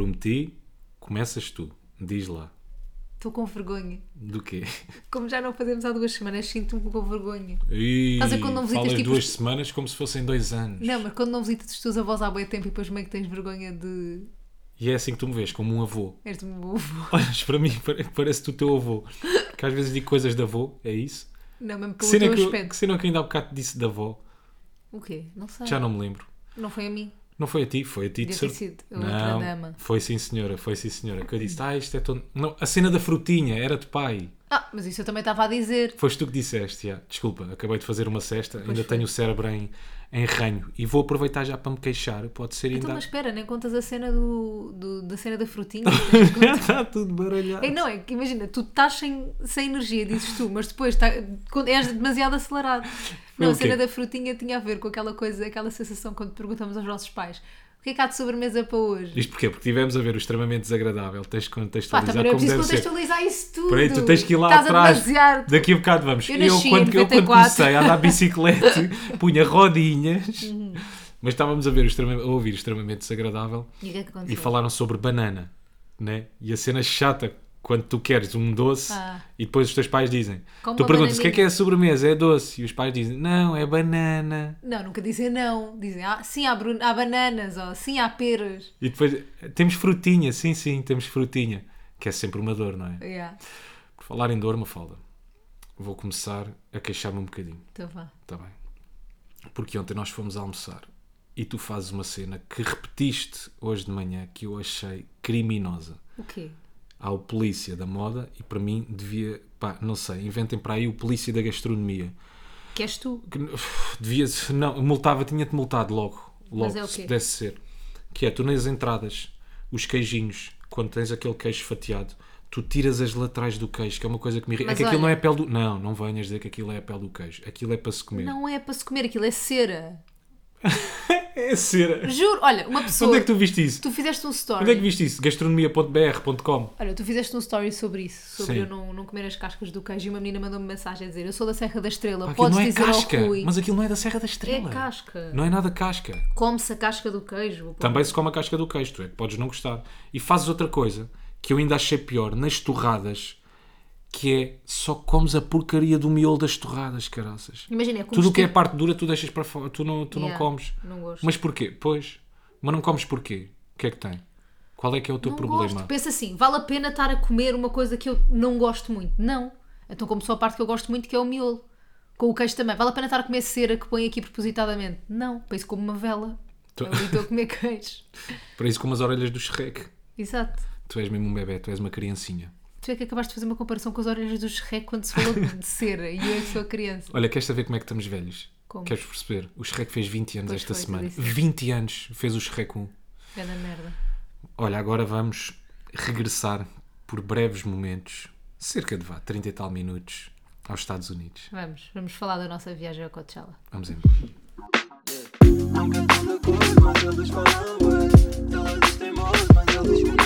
Prometi, começas tu. Diz lá. Estou com vergonha. Do quê? Como já não fazemos há duas semanas, sinto-me com vergonha. E Estás a quando não visitas, tipo, duas semanas como se fossem dois anos. Não, mas quando não visitas os teus avós há bem tempo e depois meio que tens vergonha de. E é assim que tu me vês, como um avô. És meu avô. Olhas para mim, pare- parece-te o teu avô. Que às vezes digo coisas de avô, é isso? Não, mesmo Que pelo cena teu que, aspecto. que cena que ainda há bocado disse de avó? O quê? Não sei. Já não me lembro. Não foi a mim. Não foi a ti, foi a ti de certeza. Não, dama. foi sim senhora, foi sim senhora. Que eu disse, ah, isto é tão... Não, a cena da frutinha era de pai. Ah, mas isso eu também estava a dizer. Foste tu que disseste, já. Desculpa, acabei de fazer uma cesta, ainda foi. tenho o cérebro em, em ranho. E vou aproveitar já para me queixar, pode ser Então, ainda... mas espera, nem contas a cena do, do- da cena da frutinha. Está tudo baralhado. É, não, é que imagina, tu estás sem, sem energia, dizes tu, mas depois tá, és demasiado acelerado. Não, o a cena da frutinha tinha a ver com aquela coisa, aquela sensação quando perguntamos aos nossos pais que é que há de sobremesa para hoje? Isto porquê? Porque tivemos a ver o extremamente desagradável. Tens de Pá, contextualizar também não é como preciso deve ser. contextualizar isso tudo. Peraí, tu tens que ir lá Estás atrás. Daqui a bocado vamos. Eu em quando, eu, quando 94. comecei a andar bicicleta, punha rodinhas, Uhum. mas estávamos a ver o extremamente, a ouvir o extremamente desagradável E o que é que aconteceu? e falaram sobre banana, né? E a cena chata quando tu queres um doce Ah. e depois os teus pais dizem, Como tu uma perguntas o que é que é a bananinha." sobremesa? É doce. E os pais dizem, não, é banana. Não, nunca dizem não. Dizem, ah, sim, há, há bananas, ou sim, há peras. E depois, temos frutinha, sim, sim, temos frutinha. Que é sempre uma dor, não é? Yeah. Por falar em dor, Mafalda, vou começar a queixar-me um bocadinho. Então vá. Está bem. Porque ontem nós fomos almoçar e tu fazes uma cena que repetiste hoje de manhã que eu achei criminosa. O quê? Há o polícia da moda e para mim devia, pá, não sei, inventem para aí o polícia da gastronomia. Que és tu? Que, devia, não, multava, tinha-te multado logo, logo, Mas é o se pudesse ser. Que é, tu nas entradas, os queijinhos, quando tens aquele queijo fatiado, tu tiras as laterais do queijo, que é uma coisa que me irrita. É que aquilo olha- não é a pele do... Não, não venhas dizer que aquilo é a pele do queijo. Aquilo é para se comer. Não é para se comer, aquilo é cera. É cera. Juro, olha, uma pessoa. Onde é que tu viste isso? Tu fizeste um story. Onde é que viste isso? gastronomia.br.com Olha, tu fizeste um story sobre isso, sobre Sim. eu não, não comer as cascas do queijo e uma menina mandou-me mensagem a dizer: Eu sou da Serra da Estrela, Aquilo podes não é dizer casca, ao Rui. mas aquilo não é da Serra da É Estrela. casca. Não é nada casca. Come-se a casca do queijo. pô. Também se come a casca do queijo, tu é que podes não gostar. E fazes outra coisa que eu ainda achei pior nas torradas, que é só comes a porcaria do miolo das torradas, caraças. Imagina, é Tudo o que é parte dura tu deixas para fora, tu não, tu não Yeah, comes. Não gosto. Mas porquê? Pois, mas não comes porquê? O que é que tem? Qual é que é o teu não problema? gosto. Pensa assim: vale a pena estar a comer uma coisa que eu não gosto muito? Não. Então, como só a parte que eu gosto muito, que é o miolo. Com o queijo também. Vale a pena estar a comer cera que põe aqui propositadamente? Não. Para isso como uma vela. Tu- Ali estou a comer queijo. Para isso como as orelhas do Shrek. Exato. Tu és mesmo um bebê, tu és uma criancinha. Tu é que acabaste de fazer uma comparação com as orelhas do Shrek quando se falou de cera e eu é que sou a criança. Olha, queres saber como é que estamos velhos? Como? Queres perceber? O Shrek fez 20 anos Pois esta foi, semana. disseste. 20 anos fez o Shrek 1. É da merda. Olha, agora vamos regressar por breves momentos, cerca de vá, 30 e tal minutos, aos Estados Unidos. Vamos, vamos falar da nossa viagem ao Coachella. Vamos embora. Não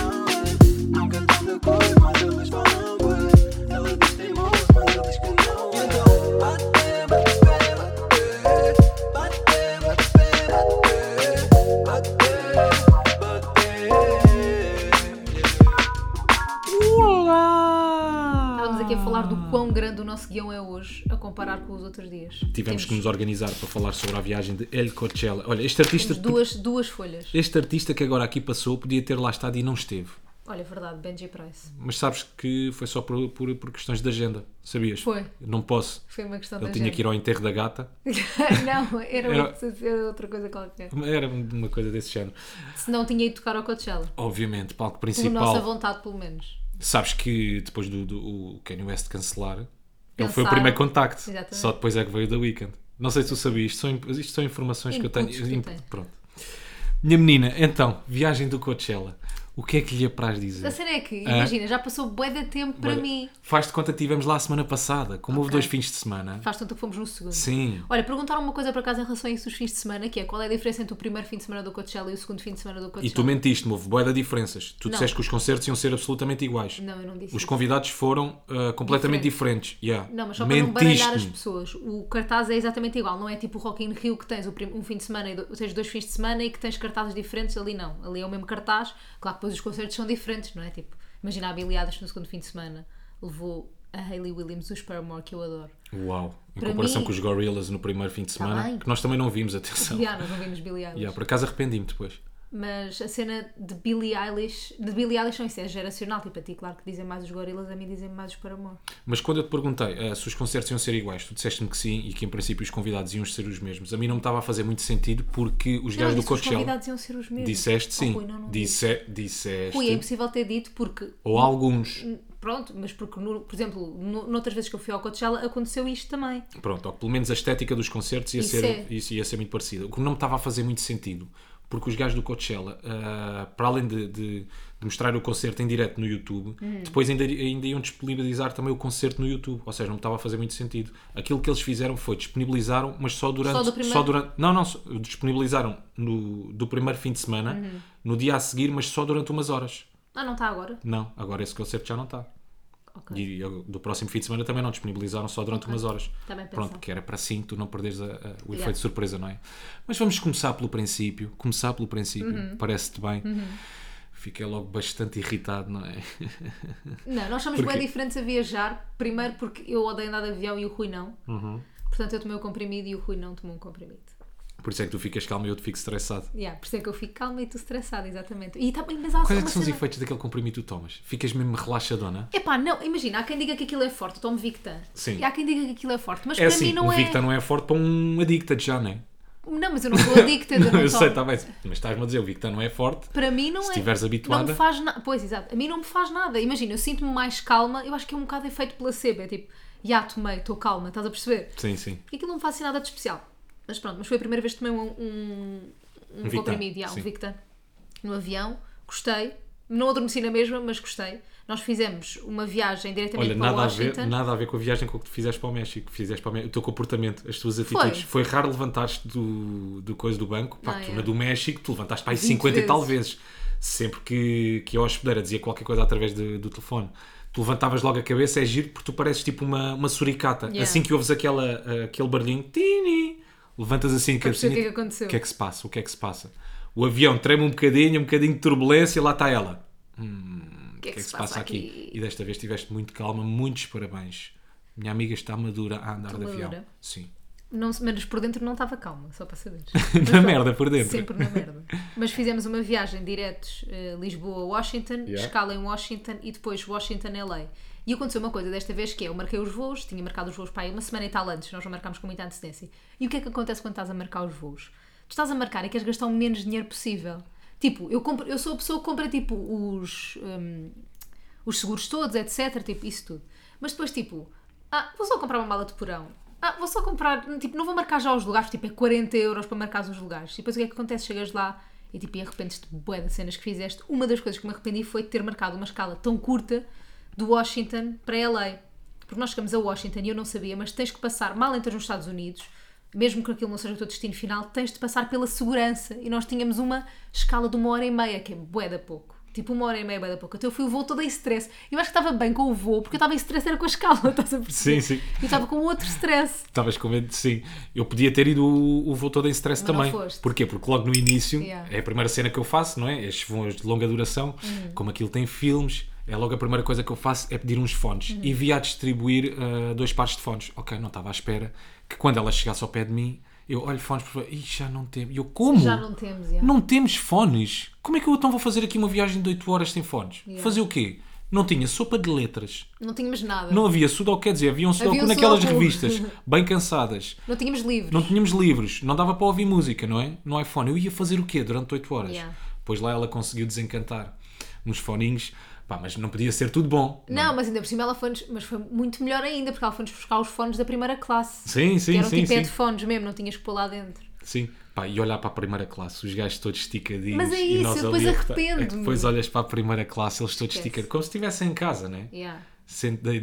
guião é hoje, a comparar com os outros dias. Tivemos que Temos- nos organizar para falar sobre a viagem de El Coachella. Olha, este artista, temos duas, duas folhas. este artista que agora aqui passou podia ter lá estado e não esteve. Olha, é verdade, Benji Price. Mas sabes que foi só por, por, por questões de agenda, sabias? Foi. Não posso. Foi uma questão Ele da tinha gente. que ir ao enterro da gata. não, era, Era- outra- era outra coisa qualquer. Era uma coisa desse género. Se não tinha ido tocar ao Coachella. Obviamente, palco Por principal. nossa vontade, pelo menos. Sabes que depois do, do o Kanye West cancelar, ele foi o primeiro contacto. Exatamente. Só depois é que veio da Weekend. Não sei se tu sabias, isto são, isto são informações que eu tenho. Inputs que. Pronto. Minha menina, então, viagem do Coachella. O que é que lhe apraz dizer? A cena é que, Ah. imagina, já passou bué de tempo para Olha, mim. Faz de conta que estivemos lá a semana passada, como houve Ok. dois fins de semana. Faz tanto que fomos no segundo. Sim. Olha, perguntaram uma coisa por acaso em relação a isso dos fins de semana, que é qual é a diferença entre o primeiro fim de semana do Coachella e o segundo fim de semana do Coachella? E tu mentiste-me, houve boa de diferenças. Tu Não. disseste que os concertos iam ser absolutamente iguais. Não, eu não disse Os convidados foram ah, completamente diferentes. Yeah. Não, mas só para não baralhar as pessoas. O cartaz é exatamente igual. Não é tipo o Rock in Rio que tens um fim de semana, e ou seja, dois fins de semana e que tens cartazes diferentes. Ali não. Ali é o mesmo cartaz. Claro que depois os concertos são diferentes, não é? Tipo, imagina a Billie Eilish no segundo fim de semana levou a Hayley Williams dos Paramore, que eu adoro. Uau. Em Para comparação mim- com os Gorillaz no primeiro fim de semana, bem. que nós também não vimos, atenção. Yeah, nós não vimos Billie Eilish. Yeah, por acaso arrependi-me depois. Mas a cena de Billie Eilish, de Billie Eilish não, isso é geracional, tipo a ti, claro que dizem mais os gorilas, a mim dizem mais os Paramore. Mas quando eu te perguntei eh, se os concertos iam ser iguais, tu disseste-me que sim e que em princípio os convidados iam ser os mesmos. A mim não me estava a fazer muito sentido porque os gajos do que os Coachella. convidados iam ser os mesmos. Disseste sim. Oh, Rui, não, não Disse, disseste. Rui, é impossível ter dito porque Ou alguns. Pronto, mas porque, no- por exemplo, no, noutras vezes que eu fui ao Coachella aconteceu isto também. Pronto, ou pelo menos a estética dos concertos ia, Isso ser, é. ia ser muito parecida. O que não me estava a fazer muito sentido, porque os gajos do Coachella, ah, para além de, de- de mostrar o concerto em direto no YouTube, Hum. depois ainda, ainda iam disponibilizar também o concerto no YouTube. Ou seja, não estava a fazer muito sentido. Aquilo que eles fizeram foi disponibilizaram, mas só durante. Só do primeiro? durante não, não, só- disponibilizaram no, do primeiro fim de semana, Uhum. no dia a seguir, mas só durante umas horas. Ah, não está agora? Não, agora esse concerto já não está. Ok. E eu- do próximo fim de semana também não disponibilizaram só durante Ok. umas horas. Bem Pronto, porque era para sim tu não perderes a- a- o efeito Yeah. de surpresa, não é? Mas vamos começar pelo princípio. Começar pelo princípio, Uhum. parece-te bem. Fiquei logo bastante irritado, não é? Não, nós somos Porquê? bem diferentes a viajar. Primeiro porque eu odeio andar de avião e o Rui não. Uhum. Portanto, eu tomei o comprimido e o Rui não tomou um comprimido. Por isso é que tu ficas calmo e eu te fico estressado. Yeah, por isso é que eu fico calma e tu estressada, exatamente. E também, mas há Quais é que são os cena- efeitos daquele comprimido que tu tomas? Ficas mesmo relaxadona? Epá, não, imagina, há quem diga que aquilo é forte, eu tomo Victan. Sim. E há quem diga que aquilo é forte, mas É para assim, mim não o é. Victa não é forte para um addicted já, não é? Não, mas eu não sou adicta, eu não eu sei, está bem. Mas estás-me a dizer, o Victa não é forte. Para mim não Se é. estiveres habituada. Não me faz nada. Pois, exato. A mim não me faz nada. Imagina, eu sinto-me mais calma. Eu acho que é um bocado efeito placebo. É tipo, já tomei, estou calma, estás a perceber? Sim, sim. Porque aquilo não me faz assim nada de especial. Mas pronto, mas foi a primeira vez que tomei um, um, um, Um comprimido, um sim. Victan, no avião. Gostei. Não adormeci na mesma, mas gostei. Nós fizemos uma viagem diretamente Olha, para nada a, ver, Washington. nada a ver com a viagem com que tu fizeste para o México. Fizeste para o, México, o teu comportamento, as tuas atitudes. Foi, raro levantar-te do, do coisa do banco. Pá, Ah, tu é. na do México, tu levantaste para aí 20 50 e tal vezes. vezes. Sempre que, que a hospedeira dizia qualquer coisa através de- do telefone, tu levantavas logo a cabeça, é giro porque tu pareces tipo uma, uma suricata. Yeah. Assim que ouves aquela, aquele barulhinho, tini, levantas assim a perceber o cabecinha. que é que aconteceu. O que é que se passa? O que é que se passa? O avião treme um bocadinho, um bocadinho de turbulência, lá está ela. O que é que, se passa aqui? E desta vez estiveste muito calma, muitos parabéns. Minha amiga está madura a andar Estou de avião. madura? Sim. Não, mas por dentro não estava calma, só para saber. Na merda por dentro. Sempre na merda. Mas fizemos uma viagem diretos eh, Lisboa-Washington, Yeah. escala em Washington e depois Washington-LA. E aconteceu uma coisa desta vez que é, eu marquei os voos, tinha marcado os voos para aí uma semana e tal antes, nós não marcámos com muita antecedência. E o que é que acontece quando estás a marcar os voos? Tu estás a marcar e queres gastar o menos dinheiro possível. Tipo, eu, compro, eu sou a pessoa que compra tipo os, hum, os seguros todos, etc. Tipo, isso tudo. Mas depois, tipo, ah, vou só comprar uma mala de porão. Ah, vou só comprar, tipo, não vou marcar já os lugares, tipo, é 40 euros para marcar os lugares. E depois o que é que acontece? Chegas lá e tipo, e arrependes-te bué das cenas que fizeste. Uma das coisas que me arrependi foi ter marcado uma escala tão curta do Washington para LA. Porque nós chegamos a Washington e eu não sabia, mas tens que passar, mal entras nos Estados Unidos, mesmo que aquilo não seja o teu destino final, tens de passar pela segurança. E nós tínhamos uma escala de uma hora e meia, que é bué da pouco. Tipo, uma hora e meia, bué da pouco. Então eu fui o voo todo em stress. Eu acho que estava bem com o voo, porque eu estava em stress era com a escala, estás a perceber? Sim, sim. E estava com outro stress. Estavas com medo de sim. Eu podia ter ido o, o voo todo em stress Mas não também. foste. Porquê? Porque logo no início Yeah. Uhum. é a primeira cena que eu faço, não é? Estes voos de longa duração, como aquilo tem filmes, é logo a primeira coisa que eu faço é pedir uns fones. Uhum. E vi a distribuir ah, dois pares de fones. Ok, não estava à espera que quando ela chegasse ao pé de mim, eu olho fones por favor, Ih, já não temos. E eu como? Já não temos, já. Não temos fones. Como é que eu então vou fazer aqui uma viagem de 8 horas sem fones? Yeah. Fazer o quê? Não tinha sopa de letras. Não tínhamos nada. Não havia sudoku, quer dizer, havia um sudoku Havia um naquelas sudoku. revistas, bem cansadas. Não tínhamos livros. Não tínhamos livros, não dava para ouvir música, não é? No iPhone. Eu ia fazer o quê durante 8 horas? Yeah. Pois lá ela conseguiu desencantar uns foninhos, pá, mas não podia ser tudo bom. Não, mas ainda por cima ela foi-nos, mas foi muito melhor ainda, porque ela foi-nos buscar os fones da primeira classe. Sim, sim, que eram sim, tipo sim. headphones mesmo, não tinhas que pôr lá dentro. Sim, pá, e olhar para a primeira classe, os gajos todos esticadinhos. Mas é e isso, nós eu depois ali a cortar- arrependo-me. é Depois olhas para a primeira classe, eles todos esticadinhos, como se estivessem em casa, né? Yeah.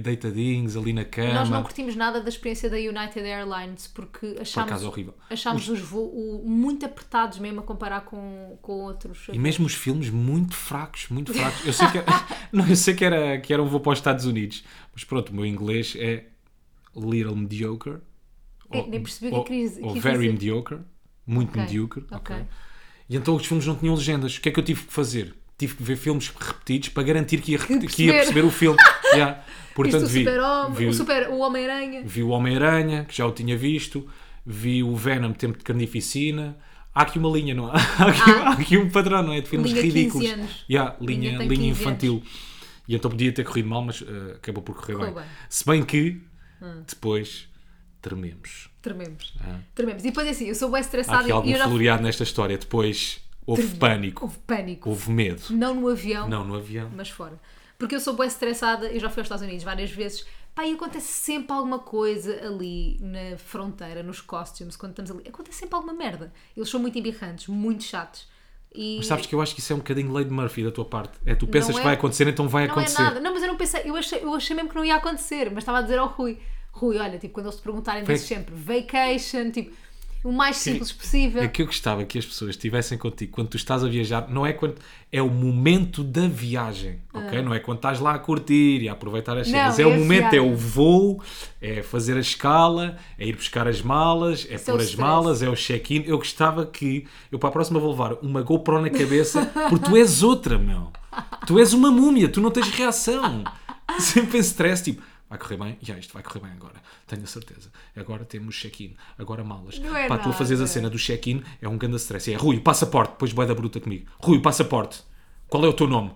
Deitadinhos ali na cama. Nós não curtimos nada da experiência da United Airlines porque Por achámos, horrível. achámos os voos muito apertados mesmo a comparar com, com outros. E mesmo os filmes muito fracos, muito fracos. Eu sei que, era, não, eu sei que, era, que era um voo para os Estados Unidos, mas pronto, o meu inglês é little mediocre. É, nem percebi o que ou, ou very dizer. mediocre. Muito Ok, mediocre. ok. ok. E então os filmes não tinham legendas. O que é que eu tive que fazer? Tive que ver filmes repetidos para garantir que ia, repetir- que perceber. ia perceber o filme. Yeah. Portanto, Viste o vi, super-homem, vi, o, o- super, o Homem-Aranha. vi o Homem-Aranha, que já o tinha visto, vi o Venom Tempo de Carnificina. Há aqui uma linha, não há? Há aqui, há aqui um padrão, não é? De filmes Linha 15 ridículos. anos. Yeah, Linha linha, linha 15 infantil. E então podia ter corrido mal, mas eh, acabou por correr bem. bem. Hum. Se bem que depois trememos. Trememos. Ah. Trememos. E depois é assim, eu sou bem Há estressada aqui e algum eu já floreado nesta história. Depois houve pânico, Houve pânico. houve medo. Não no avião, Não no avião. mas fora. Porque eu sou bem estressada, eu já fui aos Estados Unidos várias vezes. Pá, e acontece sempre alguma coisa ali na fronteira, nos costumes, quando estamos ali. Acontece sempre alguma merda. Eles são muito embirrantes, muito chatos. E Mas sabes que eu acho que isso é um bocadinho lei de Murphy da tua parte. É tu pensas Não que vai é- acontecer, então vai não acontecer. é nada. Não, mas eu não pensei, eu achei, eu achei mesmo que não ia acontecer, mas estava a dizer ao Rui. Rui, olha, tipo, quando eles te perguntarem, dizes sempre vacation, tipo, o mais Sim. simples possível. É que eu gostava que as pessoas estivessem contigo quando tu estás a viajar, não é quando é o momento da viagem, ok? Não é quando estás lá a curtir e a aproveitar as Ah. Cenas. É, é o momento, é viagem. o voo, é fazer a escala, é ir buscar as malas, é é pôr as stress. malas, é o check-in. Eu gostava que eu para a próxima vou levar uma GoPro na cabeça, porque tu és outra, meu. Tu és uma múmia, tu não tens reação. Sempre em stress, tipo, vai correr bem? Já, isto vai correr bem agora, tenho a certeza. Agora temos check-in, agora malas. Não é Pá, tu a fazeres a cena do check-in é um grande stress. É Rui, o passaporte, depois boeda bruta comigo. Rui, passaporte, qual é o teu nome?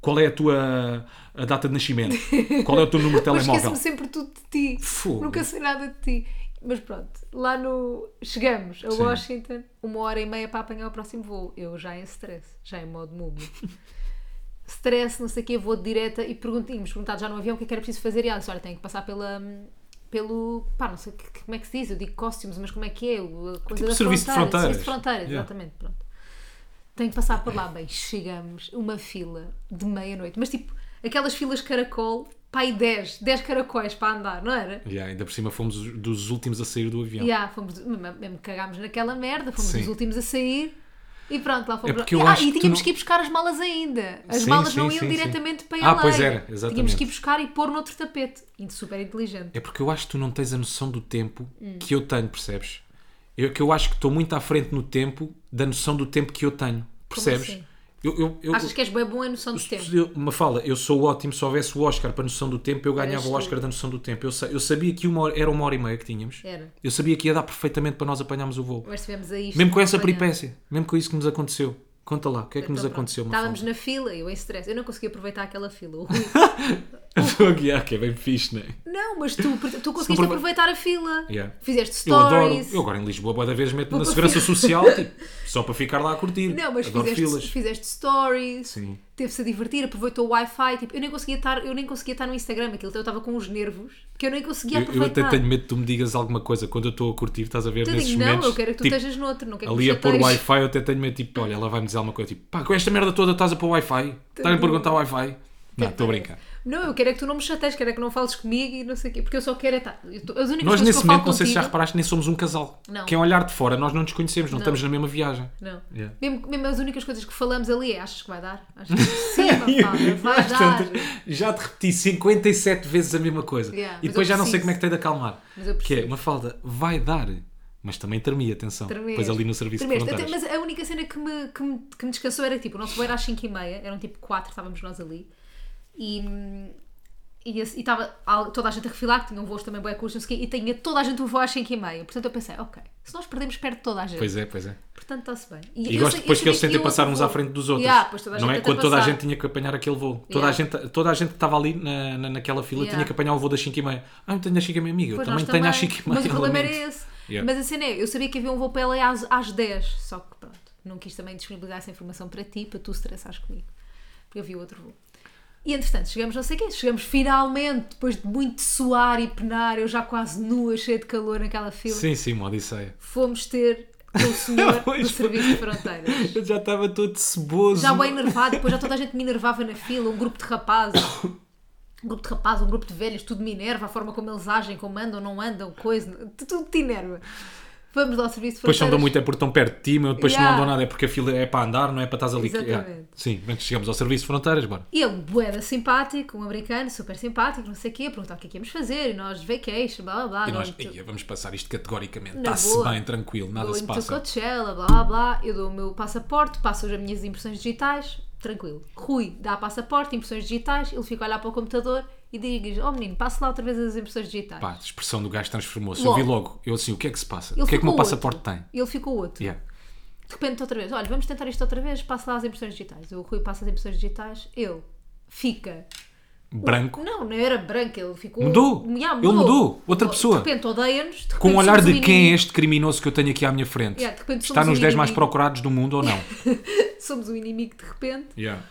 Qual é a tua a data de nascimento? Qual é o teu número de telemóvel? esqueço-me sempre tudo de ti. Fogo. Nunca sei nada de ti. Mas pronto, lá no. Chegamos a Sim. Washington, uma hora e meia para apanhar o próximo voo. Eu já em stress, já em modo múmia. stress, não sei o quê, vou de direta e perguntinhos, perguntado já no avião o que é que era preciso fazer. E ela disse: Olha, tenho que passar pela. Pelo. pá, não sei como é que se diz, eu digo costumes, mas como é que é? O- A coisa Tipo da serviço de fronteiras. Serviço de fronteiras, Yeah. exatamente, pronto. Tenho que passar por lá. Bem, chegamos, uma fila de meia-noite, mas tipo, aquelas filas caracol, pá, e 10, 10 caracóis para andar, não era? Yeah, ainda por cima fomos os- dos últimos a sair do avião. Yeah, fomos, mesmo cagámos naquela merda, fomos Sim. os últimos a sair e pronto, lá fomos. É porque eu ah, acho e que tínhamos não- que ir buscar as malas ainda. As Sim, malas sim, não iam sim, diretamente para Ah, LA. pois era, Tínhamos exatamente. que ir buscar e pôr noutro tapete. E super inteligente. É porque eu acho que tu não tens a noção do tempo Hum. que eu tenho, percebes? Eu, que eu acho que estou muito à frente no tempo da noção do tempo que eu tenho, percebes? Eu, eu, eu, Achas que és bem bom em noção do tempo? eu, uma fala, eu sou ótimo, se houvesse o Oscar para a noção do tempo, eu ganhava o. Oscar da noção do tempo. Eu, eu sabia que uma hora- era uma hora e meia que tínhamos. Era. Eu sabia que ia dar perfeitamente para nós apanharmos o voo. Mas tivemos a isto. Mesmo com essa acompanhado. peripécia, mesmo com isso que nos aconteceu. Conta lá, o que é que nos Então, pronto. aconteceu? Estávamos na fila, eu em stress. Eu não conseguia aproveitar aquela fila. O Estou a guiar, que é bem fixe, não é? Não, mas tu, tu conseguiste aprove- aproveitar a fila. Yeah. Fizeste Eu adoro. stories. Eu agora em Lisboa, boa da vez, meto na segurança social, tipo, só para ficar lá a curtir. Não, mas adoro fizeste, filas. fizeste stories. Sim. Teve-se a divertir, aproveitou o Wi-Fi. Tipo, eu nem conseguia estar, eu nem conseguia estar no Instagram. Aquilo eu estava com os nervos que eu nem conseguia Eu, eu aproveitar. até tenho medo que tu me digas alguma coisa quando eu estou a curtir, estás a ver Eu nesses digo, não, momentos. eu quero que tu tipo, estejas noutro, não quero que Ali me a pôr chateies. Wi-Fi, eu até tenho medo, tipo, olha, ela vai me dizer alguma coisa, tipo, pá, com esta merda toda estás a pôr Wi-Fi? Estás a perguntar Wi-Fi? Não, estou a brincar. Não, eu quero é que tu não me chateies, quero é que não fales comigo e não sei o quê. Porque eu só quero é estar. eu tô- As únicas Nós nesse momento, não sei se já reparaste, nem somos um casal. Não. Quem olhar de fora, nós não nos conhecemos, não, estamos na mesma viagem. Não. Yeah. Mesmo, mesmo as únicas coisas que falamos ali é: achas que vai dar? Achas que sim, vai dar. já te repeti 57 vezes a mesma coisa. Yeah, e depois já não sei como é que tem de acalmar. Que é, uma falda vai dar, mas também tremia, atenção. Tremeste. Depois ali no serviço. Mas a única cena que me, que me, que me descansou era tipo: o nosso voo era às 5h30, eram tipo 4, estávamos nós ali. E. E e estava toda a gente a refilar, que tinham voos também bem curtos, não sei o quê, e tinha toda a gente o voo às 5h30. Portanto eu pensei, ok, se nós perdemos, perde toda a gente. Pois é, pois é. Portanto está-se bem. E eu gosto sei- depois eu que eles tentem passar uns à frente dos outros. Yeah, a não é quando toda a passar. gente tinha que apanhar aquele voo. Toda, a, Yeah. gente, toda a gente que estava ali na, na- naquela fila Yeah. tinha que apanhar o voo das 5 e meia. Ah, eu tenho às 5 e meia, amiga. Eu Pois, também nós tenho às 5 e meia. Mas o problema era esse. Mas a cena é, eu sabia que havia um voo para LA às, às 10, só que pronto, não quis também disponibilizar essa informação para ti, para tu estressares comigo. Porque eu vi outro voo. E entretanto, chegamos não sei quê, chegamos finalmente, depois de muito suar e penar, eu já quase nua, cheia de calor naquela fila, Sim, sim, uma odisseia. fomos ter o senhor do. Serviço de Fronteiras. Eu já estava todo ceboso. Já bem enervado, depois já toda a gente me enervava na fila, um grupo de rapazes. Um grupo de rapazes, um grupo de velhos, tudo me enerva, a forma como eles agem, como andam, não andam, coisa, tudo te enerva. Vamos lá ao serviço de Depois só andam fronteiras. muito é por tão perto de ti, meu, depois se Yeah. não andam nada é porque a fila é para andar, não é para estás ali. Exatamente. Yeah. Sim, chegamos ao serviço de fronteiras, bora. E ele, boeda simpático, um americano, super simpático, não sei o quê, a perguntar o que é que íamos fazer, e nós, vacation, blá blá blá. E nós, going to- "Ia, vamos passar isto categoricamente. Está-se bem, tranquilo, nada se going to passa. Coachella, blá blá blá, eu dou o meu passaporte, passo as minhas impressões digitais, tranquilo. Rui dá passaporte, impressões digitais, ele fica a olhar para o computador e diz: Oh menino, passe lá outra vez as impressões digitais. Pá, a expressão do gajo transformou-se. Eu vi Logo. Eu assim, o que é que se passa? Ele o que é que o meu passaporte outro. tem? Ele ficou outro. Yeah. De repente, outra vez, olha, vamos tentar isto outra vez, passa lá as impressões digitais. O Rui passa as impressões digitais, ele fica. Branco. Não, não era branco, ele ficou. Mudou. Yeah, Ele mudou. Outra De pessoa. repente odeia-nos. de Com o olhar de quem é este criminoso que eu tenho aqui à minha frente? Yeah, de Está nos o 10 mais procurados do mundo ou não? Somos o inimigo de repente. Yeah.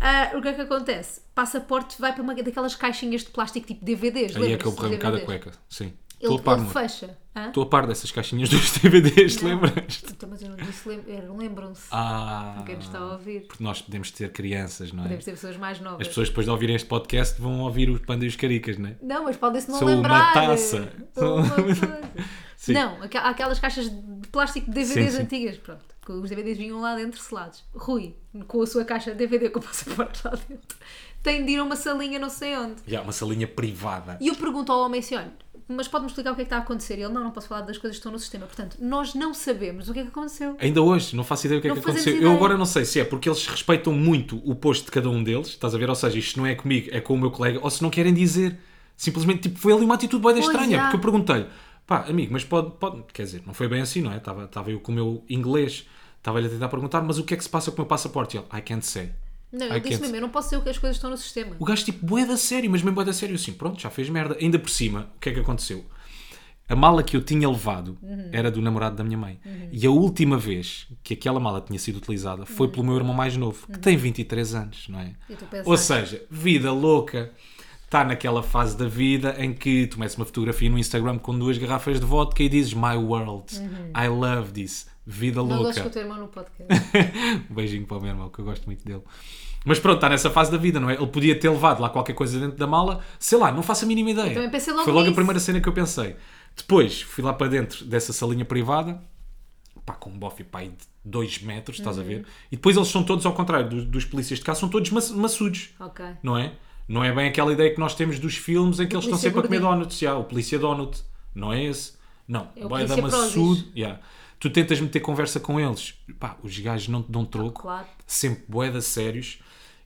Ah, o que é que acontece? Passaporte vai para uma daquelas caixinhas de plástico tipo DVDs. Aí é que eu borrei um bocado a cueca. Sim. Ele, Estou a par, fecha. Estou a par dessas caixinhas dos DVDs, Não. lembras? Então, mas eu não disse, eram- lembram-se. Ah. Quem nos está a ouvir. Porque nós podemos ter crianças, não é? Podemos ter pessoas mais novas. As pessoas depois de ouvirem este podcast vão ouvir os Panda e os Caricas, não é? Não, mas podem-se não Sou uma lembrar. taça. Sou uma Sou- coisa. Sim. Não, aqu- aquelas caixas de plástico de DVDs Sim, sim. antigas, pronto. Que Os DVDs vinham lá dentro selados. Rui, com a sua caixa de DVD com o passaporte lá dentro, tem de ir a uma salinha não sei onde. Já, uma salinha privada. E eu pergunto ao homem assim: olha, mas pode-me explicar o que é que está a acontecer? E ele: não, não posso falar das coisas que estão no sistema. Portanto, nós não sabemos o que é que aconteceu. Ainda hoje, não faço ideia do que é Não que fazemos aconteceu. ideia. Eu agora não sei se é porque eles respeitam muito o posto de cada um deles, estás a ver? Ou seja, isto não é comigo, é com o meu colega, ou se não querem dizer. Simplesmente, tipo, foi ali uma atitude bem estranha, porque eu perguntei-lhe, pá, amigo, mas pode, pode. Quer dizer, não foi bem assim, não é? Estava, estava eu com o meu inglês, estava-lhe a tentar perguntar, mas o que é que se passa com o meu passaporte? E ele, I can't say. Não, I ele disse can't mesmo: eu não posso dizer o que as coisas estão no sistema. O gajo, tipo, bué da sério, mas mesmo bué da sério. Eu assim, pronto, já fez merda. Ainda por cima, o que é que aconteceu? A mala que eu tinha levado Uhum. era do namorado da minha mãe. E a última vez que aquela mala tinha sido utilizada foi pelo meu irmão mais novo, que tem 23 anos, não é? Uhum. E tu pensaste- Ou seja, vida louca. Está naquela fase da vida em que tu metes uma fotografia no Instagram com duas garrafas de vodka e dizes My world, I love this. Vida. Não louca. gosto com o teu irmão no podcast. um beijinho para o meu irmão, que eu gosto muito dele. Mas pronto, está nessa fase da vida, não é? Ele podia ter levado lá qualquer coisa dentro da mala, sei lá, não faço a mínima ideia. também pensei logo Foi logo a nisso. primeira cena que eu pensei. Depois fui lá para dentro dessa salinha privada, pá, com um bofe pá, de 2 metros, estás a Uhum. ver? E depois eles são todos, ao contrário dos, dos polícias de cá, são todos maç- maçudos, ok. não é? Não é bem aquela ideia que nós temos dos filmes em que eles estão sempre a comer gordinho. donuts. Já, o polícia donut, não é esse? Não, É o dar polícia maçudo. Yeah. Tu tentas meter conversa com eles, pá, os gajos não te dão troco, claro. sempre boeda sérios.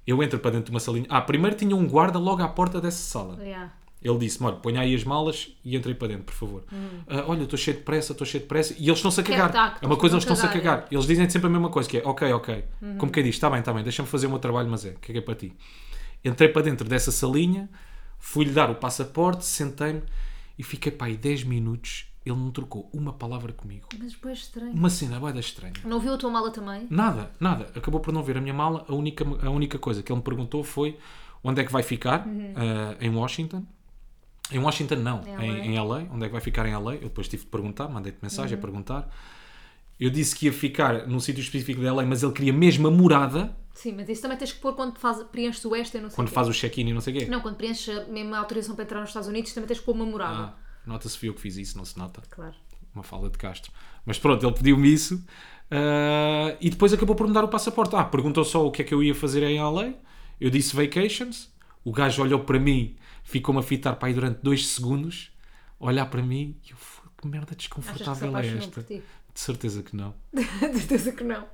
Eu entro para dentro de uma salinha. Ah, primeiro tinha um guarda logo à porta dessa sala. Yeah. Ele disse-me: Olha, ponha aí as malas e entrei para dentro, por favor. Ah, olha, estou cheio de pressa, estou cheio de pressa. E eles estão-se a cagar. é uma coisa, eles estão-se a cagar. Eles dizem sempre a mesma coisa: que é ok, ok. Como quem diz: Está bem, está bem, deixa-me fazer o meu trabalho, mas é, que é para ti. Entrei para dentro dessa salinha, fui-lhe dar o passaporte, sentei-me e fiquei para aí 10 minutos. Ele não trocou uma palavra comigo. Mas depois estranho. Uma cena boeda estranha. Não viu a tua mala também? Nada, nada. Acabou por não ver a minha mala. A única, a única coisa que ele me perguntou foi onde é que vai ficar ah, em Washington. Em Washington, não. Em Em, em LA. Onde é que vai ficar em LA? Eu depois tive de perguntar, mandei-te mensagem a perguntar. Eu disse que ia ficar num sítio específico de LA, mas ele queria mesmo a morada Sim, mas isso também tens que pôr quando faz, preenches o extra, não sei quando quê. faz o check-in e não sei o quê. Não, quando preenches a- mesmo a autorização para entrar nos Estados Unidos, também tens que pôr uma morada. Ah, nota-se fui eu que fiz isso, não se nota. Claro. uma fala de Castro. Mas pronto, ele pediu-me isso ah, e depois acabou por me dar o passaporte. Ah, perguntou só o que é que eu ia fazer em LA. Eu disse vacations. O gajo olhou para mim, ficou-me a fitar para aí durante dois segundos, olhar para mim e eu, "Fogo, que merda desconfortável é esta? De certeza que não. De certeza que não.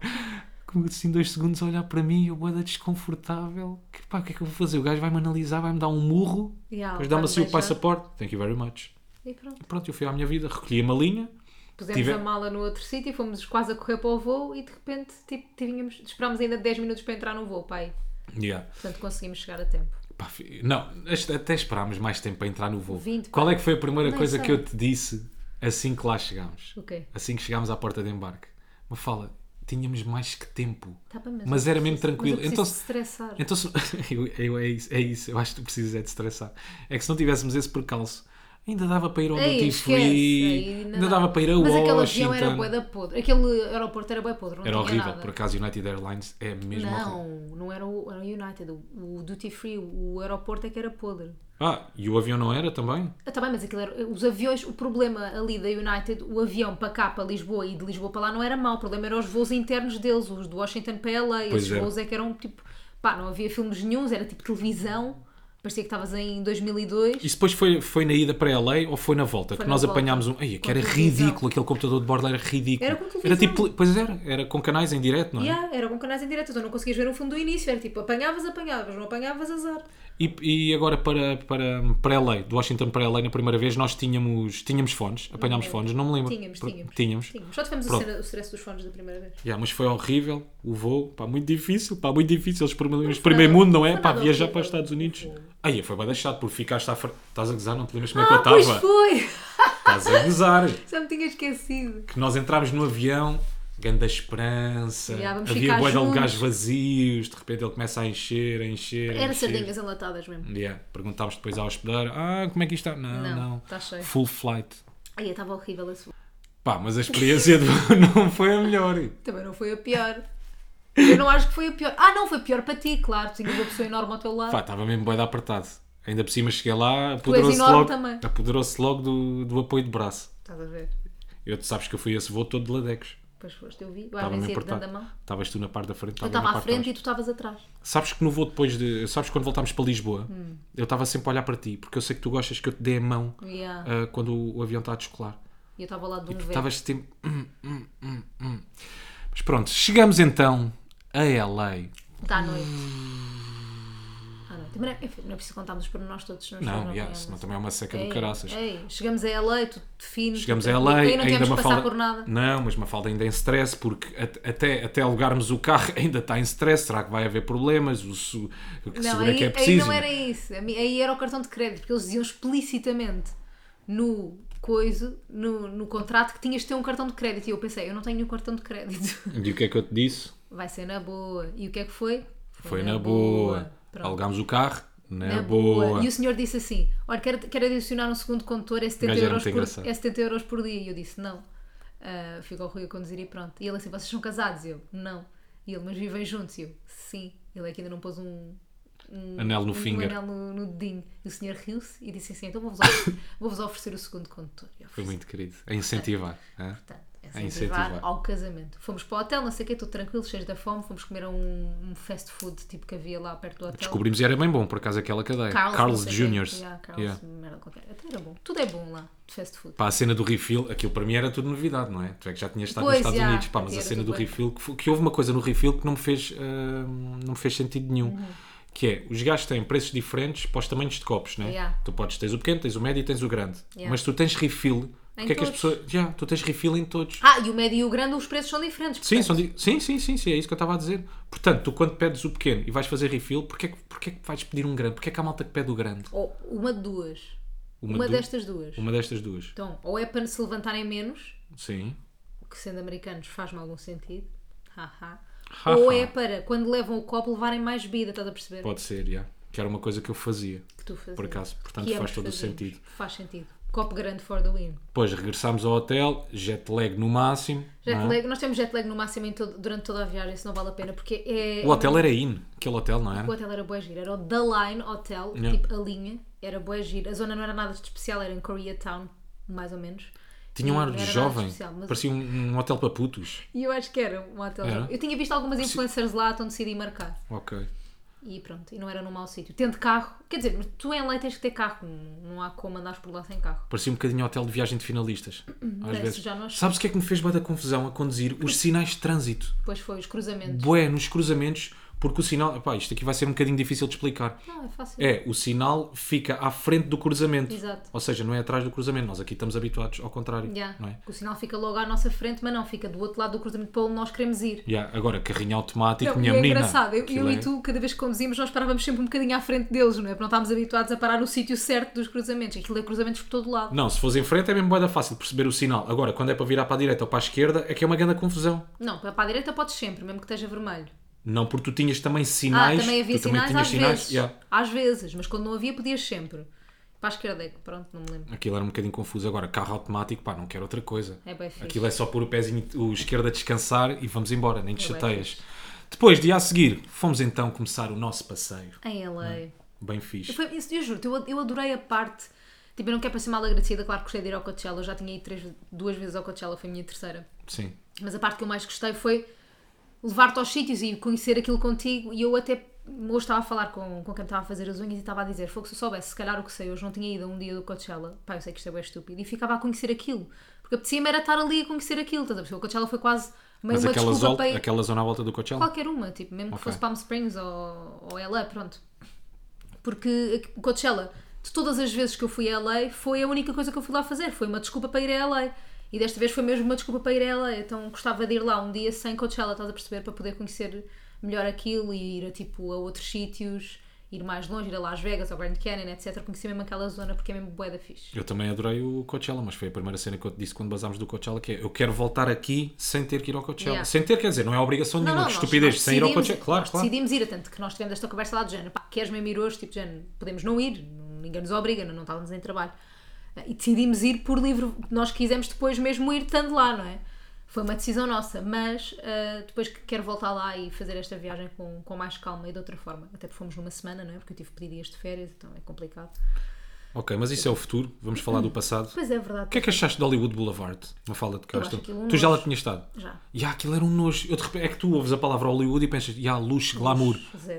Como assim, dois segundos a olhar para mim e eu, boeda desconfortável. Que, pá, o que é que eu vou fazer? O gajo vai-me analisar, vai-me dar um murro, Yeah, depois dá-me assim o passaporte. Thank you very much. E pronto. Pronto, eu fui à minha vida, recolhi a malinha. Pusemos Tive- a mala no outro sítio, fomos quase a correr para o voo e de repente tipo, tínhamos, esperámos ainda 10 minutos para entrar no voo, pai. Yeah. Portanto conseguimos chegar a tempo. Pá, não, até esperámos mais tempo para entrar no voo. 20, Qual é que foi a primeira Nem coisa sei. que eu te disse assim que lá chegámos? O quê? Assim que chegámos à porta de embarque. Me fala, tínhamos mais que tempo. Tá bem, Mas eu era mesmo preciso- tranquilo. Mas eu Então, estressar. então eu, eu- é, isso, é isso, eu acho que tu precisas é de estressar. É que se não tivéssemos esse percalço, ainda dava para ir ao Duty Free, ainda dava para ir a Mas aquele Washington. avião era bué da podre. Aquele aeroporto era bué podre, não Era horrível, nada. por acaso United Airlines é mesmo horrível. Não, não era o, era o United, o, o Duty Free, o aeroporto é que era podre. Ah, e o avião não era também? Ah, bem, mas aquilo era, os aviões, o problema ali da United, o avião para cá, para Lisboa e de Lisboa para lá não era mau, o problema era os voos internos deles, os de Washington para LA, Pois esses era. voos é que eram tipo, pá, não havia filmes nenhuns, era tipo televisão, Parecia que estavas em 2002. Isso depois foi, foi na ida para LA ou foi na volta? Foi que na nós volta. apanhámos um. Ai, que era ridículo, aquele computador de bordo era ridículo. Era com Era televisão. tipo. Pois era, era com canais em direto, não é? Yeah, era com canais em direto, então não conseguias ver o fundo do início. Era tipo, apanhavas, apanhavas, não apanhavas, azar. E, e agora para, para, para LA, do Washington para LA, na primeira vez, nós tínhamos, tínhamos fones, apanhámos fones, não me lembro. Tínhamos, tínhamos. Tínhamos. Tínhamos. Só tivemos o, Pronto. o stress dos fones da primeira vez. Yeah, mas foi horrível o voo, pá, muito difícil, pá, muito difícil. Os primeiros, primeiro mundo, não é? Pá, viajar para os Estados Unidos. Aí foi bem deixado, porque ficaste frente. Estás a gozar, não te lembras como é que Ah, eu pois estava? foi! Estás a gozar. Já me tinha esquecido. Que nós entrámos no avião, grande esperança, Yeah, havia bué de lugares vazios, de repente ele começa a encher, a encher. a Era encher. sardinhas enlatadas mesmo. Yeah. Perguntámos depois ao hospedeiro: Ah, como é que isto está? Não, Não, não. está cheio. Full flight. Aí estava horrível esse voo. Pá, mas a experiência não foi a melhor. Também não foi a pior. Eu não acho que foi a pior. Ah, não, foi pior para ti, claro. Tinhas uma pessoa enorme ao teu lado. Pá, estava mesmo bem apertado. Ainda por cima cheguei lá, apoderou-se logo, também. apoderou-se logo do, do apoio de braço. Estás a ver? Eu, tu sabes que eu fui a esse voo todo de ladecos. Depois foste, eu vi. Eu às Estava vezes mesmo ia-te dando a apertado. mão. Estavas tu na parte da frente, Eu estava à frente e tu estavas atrás. Sabes que no voo depois de. Sabes quando voltámos para Lisboa, Hum. eu estava sempre a olhar para ti, porque eu sei que tu gostas que eu te dê a mão Yeah. ah, quando o, o avião está a descolar. E eu estava lado de um velho. Estavas sempre. hum, hum, hum, hum. Mas pronto, chegamos então a LA. Está à noite. À noite. Mas não é, enfim, não é preciso contarmos os pormenores todos. Não, yeah, apanham, senão mas- também é uma seca do Ei, caraças. ei, chegamos a LA, tu defines. Chegamos a LA, Aí não ainda temos uma que passar falda... por nada. Não, mas uma falda ainda em stress, porque at- até, até alugarmos o carro ainda está em stress. Será que vai haver problemas? O, su... o que Não, seguro é aí, que é aí preciso? não era isso. A Aí era o cartão de crédito, porque eles diziam explicitamente no coisa, no, no contrato, que tinhas de ter um cartão de crédito. E eu pensei, eu não tenho nenhum cartão de crédito. E o que é que eu te disse? Vai ser na boa. E o que é que foi? Foi na boa. Pronto. Alugámos o carro na, Na boa. boa. E o senhor disse assim: Olha, quero, quero adicionar um segundo condutor, é 70, gajo era euros por, engraçado. é 70 euros por dia. E eu disse: Não. Ah, ficou o Rui a conduzir e pronto. E ele assim: Vocês são casados? E eu: Não. E ele: Mas vivem juntos? E eu: Sim. Ele é que ainda não pôs um. um- Anel no um, finger. Um anel no, no dedinho. E o senhor riu-se e disse assim: Então vou-vos oferecer, vou-vos oferecer o segundo condutor. Foi muito querido. A incentivar. hã? Portanto, A incentivar incentivar. ao casamento. Fomos para o hotel, não sei o quê, tudo tranquilo, cheios da fome. Fomos comer a um, um fast food tipo que havia lá perto do hotel. Descobrimos e era bem bom, por acaso, aquela cadeia. Carl's, Carl's. Juniors. Yeah, Carl's, Yeah. merda qualquer. Até era bom. Tudo é bom lá, de fast food. Pá, a cena do refill, aquilo para mim era tudo novidade, não é? Tu é que já tinhas estado Pois, nos Estados já, Unidos, pá, mas a cena do bem. refill, que, foi- que houve uma coisa no refill que não me fez, ah, não me fez sentido nenhum. Uhum. Que é, os gajos têm preços diferentes para os tamanhos de copos, né? Yeah. Tu podes, tens o pequeno, tens o médio e tens o grande. Yeah. Mas tu tens refill, porque é que as todos. pessoas. Já, tu tens refill em todos. Ah, e o médio e o grande, os preços são diferentes. Sim, são di- sim, sim, sim, sim, é isso que eu estava a dizer. Portanto, tu quando pedes o pequeno e vais fazer refill, porquê, que- porquê que vais pedir um grande? Porquê que há malta que pede o grande? Ou uma de duas. Uma du- destas duas. Uma destas duas. Então, ou é para se levantarem menos, Sim. o que sendo americanos faz-me algum sentido. Haha. Ou é para, quando levam o copo, levarem mais bebida, estás a perceber? Pode ser, já. Que era uma coisa que eu fazia. Que tu fazias. Por acaso, portanto, Que faz todo o sentido. Faz sentido. Copo grande for the win. Depois regressámos ao hotel, jet lag no máximo. Jet é? lag, nós temos jet lag no máximo todo- durante toda a viagem, isso não vale a pena, porque é. O hotel era in, aquele hotel, não O era? hotel era bué giro, era o The Line Hotel, Yeah. tipo a linha, era bué giro. A zona não era nada de especial, era em Koreatown, mais ou menos. Tinha um ar de jovem, especial, mas- parecia um, um hotel para putos. E eu acho que era um hotel. Era? Eu tinha visto algumas influencers lá, então decidi marcar. Ok. E pronto, e não era num mau sítio. Tendo carro, quer dizer, mas tu em lei tens que ter carro, não, há como andares por lá sem carro. Parecia um bocadinho hotel de viagem de finalistas. Às Parece, vezes. já nós- Sabes o que é que me fez bada confusão a conduzir? Os sinais de trânsito. Depois foi os cruzamentos. Bué, nos cruzamentos, porque o sinal. Pá, isto aqui vai ser um bocadinho difícil de explicar. Não, é fácil. É, o sinal fica à frente do cruzamento. Exato. Ou seja, não é atrás do cruzamento. Nós aqui estamos habituados ao contrário. Yeah. Não é? O sinal fica logo à nossa frente, mas não, fica do outro lado do cruzamento para onde nós queremos ir. Yeah, Agora, carrinho automático, Não, minha é menina. engraçado, eu, eu é- e tu, cada vez que conduzimos, nós parávamos sempre um bocadinho à frente deles, não é? Porque não estávamos habituados a parar no sítio certo dos cruzamentos. Aquilo é cruzamentos por todo lado. Não, se fores em frente é mesmo boeda fácil perceber o sinal. Agora, quando é para virar para a direita ou para a esquerda, é que é uma grande confusão. Não, para a direita podes sempre, mesmo que esteja vermelho. Não, porque tu tinhas também Ah, sinais. também havia tu também sinais tinhas às sinais. vezes. yeah. Às vezes, mas quando não havia, podias sempre. Para a esquerda é que, pronto, não me lembro. Aquilo era um bocadinho confuso. Agora, carro automático, pá, não quero outra coisa. É bem fixe. Aquilo é só pôr o pezinho o esquerdo a descansar e vamos embora, nem te É chateias. Depois, dia a seguir, fomos então começar o nosso passeio. Em LA. Bem fixe. Foi, eu juro-te, eu, eu adorei a parte. Tipo, eu não quero parecer mal agradecida, claro que gostei de ir ao Coachella. Eu já tinha ido três, duas vezes ao Coachella, foi a minha terceira. Sim. Mas a parte que eu mais gostei foi levar-te aos sítios e conhecer aquilo contigo. E eu até hoje estava a falar com, com quem estava a fazer as unhas e estava a dizer: Fogo, se eu soubesse, se calhar o que sei, hoje não tinha ido a um dia do Coachella. Pá, eu sei que isto é bem estúpido. E ficava a conhecer aquilo. Porque apetecia-me era estar ali a conhecer aquilo. Estás a perceber? O Coachella foi quase meio Mas uma aquela, desculpa para ir- aquela zona à volta do Coachella? Qualquer uma, tipo, mesmo que Ok. fosse Palm Springs ou, ou LA, pronto. Porque o Coachella, de todas as vezes que eu fui a LA, foi a única coisa que eu fui lá fazer. Foi uma desculpa para ir a LA. E desta vez foi mesmo uma desculpa para ir a LA. Então gostava de ir lá um dia sem Coachella, estás a perceber? Para poder conhecer melhor aquilo e ir a, tipo, a outros sítios, ir mais longe, ir a Las Vegas, ao Grand Canyon, etc. Conhecer mesmo aquela zona porque é mesmo bué da fixe. Eu também adorei o Coachella, mas foi a primeira cena que eu te disse quando basámos do Coachella, que é eu quero voltar aqui sem ter que ir ao Coachella. Yeah. Sem ter, quer dizer, não é obrigação nenhuma, que nós- estupidez, nós sem ir ao Coachella. Claro, claro. decidimos ir, tanto que nós tivemos esta conversa lá de género, pá, queres mesmo ir hoje? Tipo, género, podemos não ir, ninguém nos obriga, não, não estávamos em trabalho. E decidimos ir por livre, nós quisemos depois mesmo ir estando lá, não é? Foi uma decisão nossa, mas ah, depois que quero voltar lá e fazer esta viagem com, com mais calma e de outra forma. Até porque fomos numa semana, não é? Porque eu tive que pedir dias de férias, então é complicado. Ok, mas isso é o futuro, vamos falar do passado. Pois é, verdade. O que é que achaste de Hollywood Boulevard? Uma fala de Castro. um tu já lá tinhas estado? Já. E aquilo era um nojo. Eu, de repente, é que tu ouves a palavra Hollywood e pensas, ya, luxo, glamour.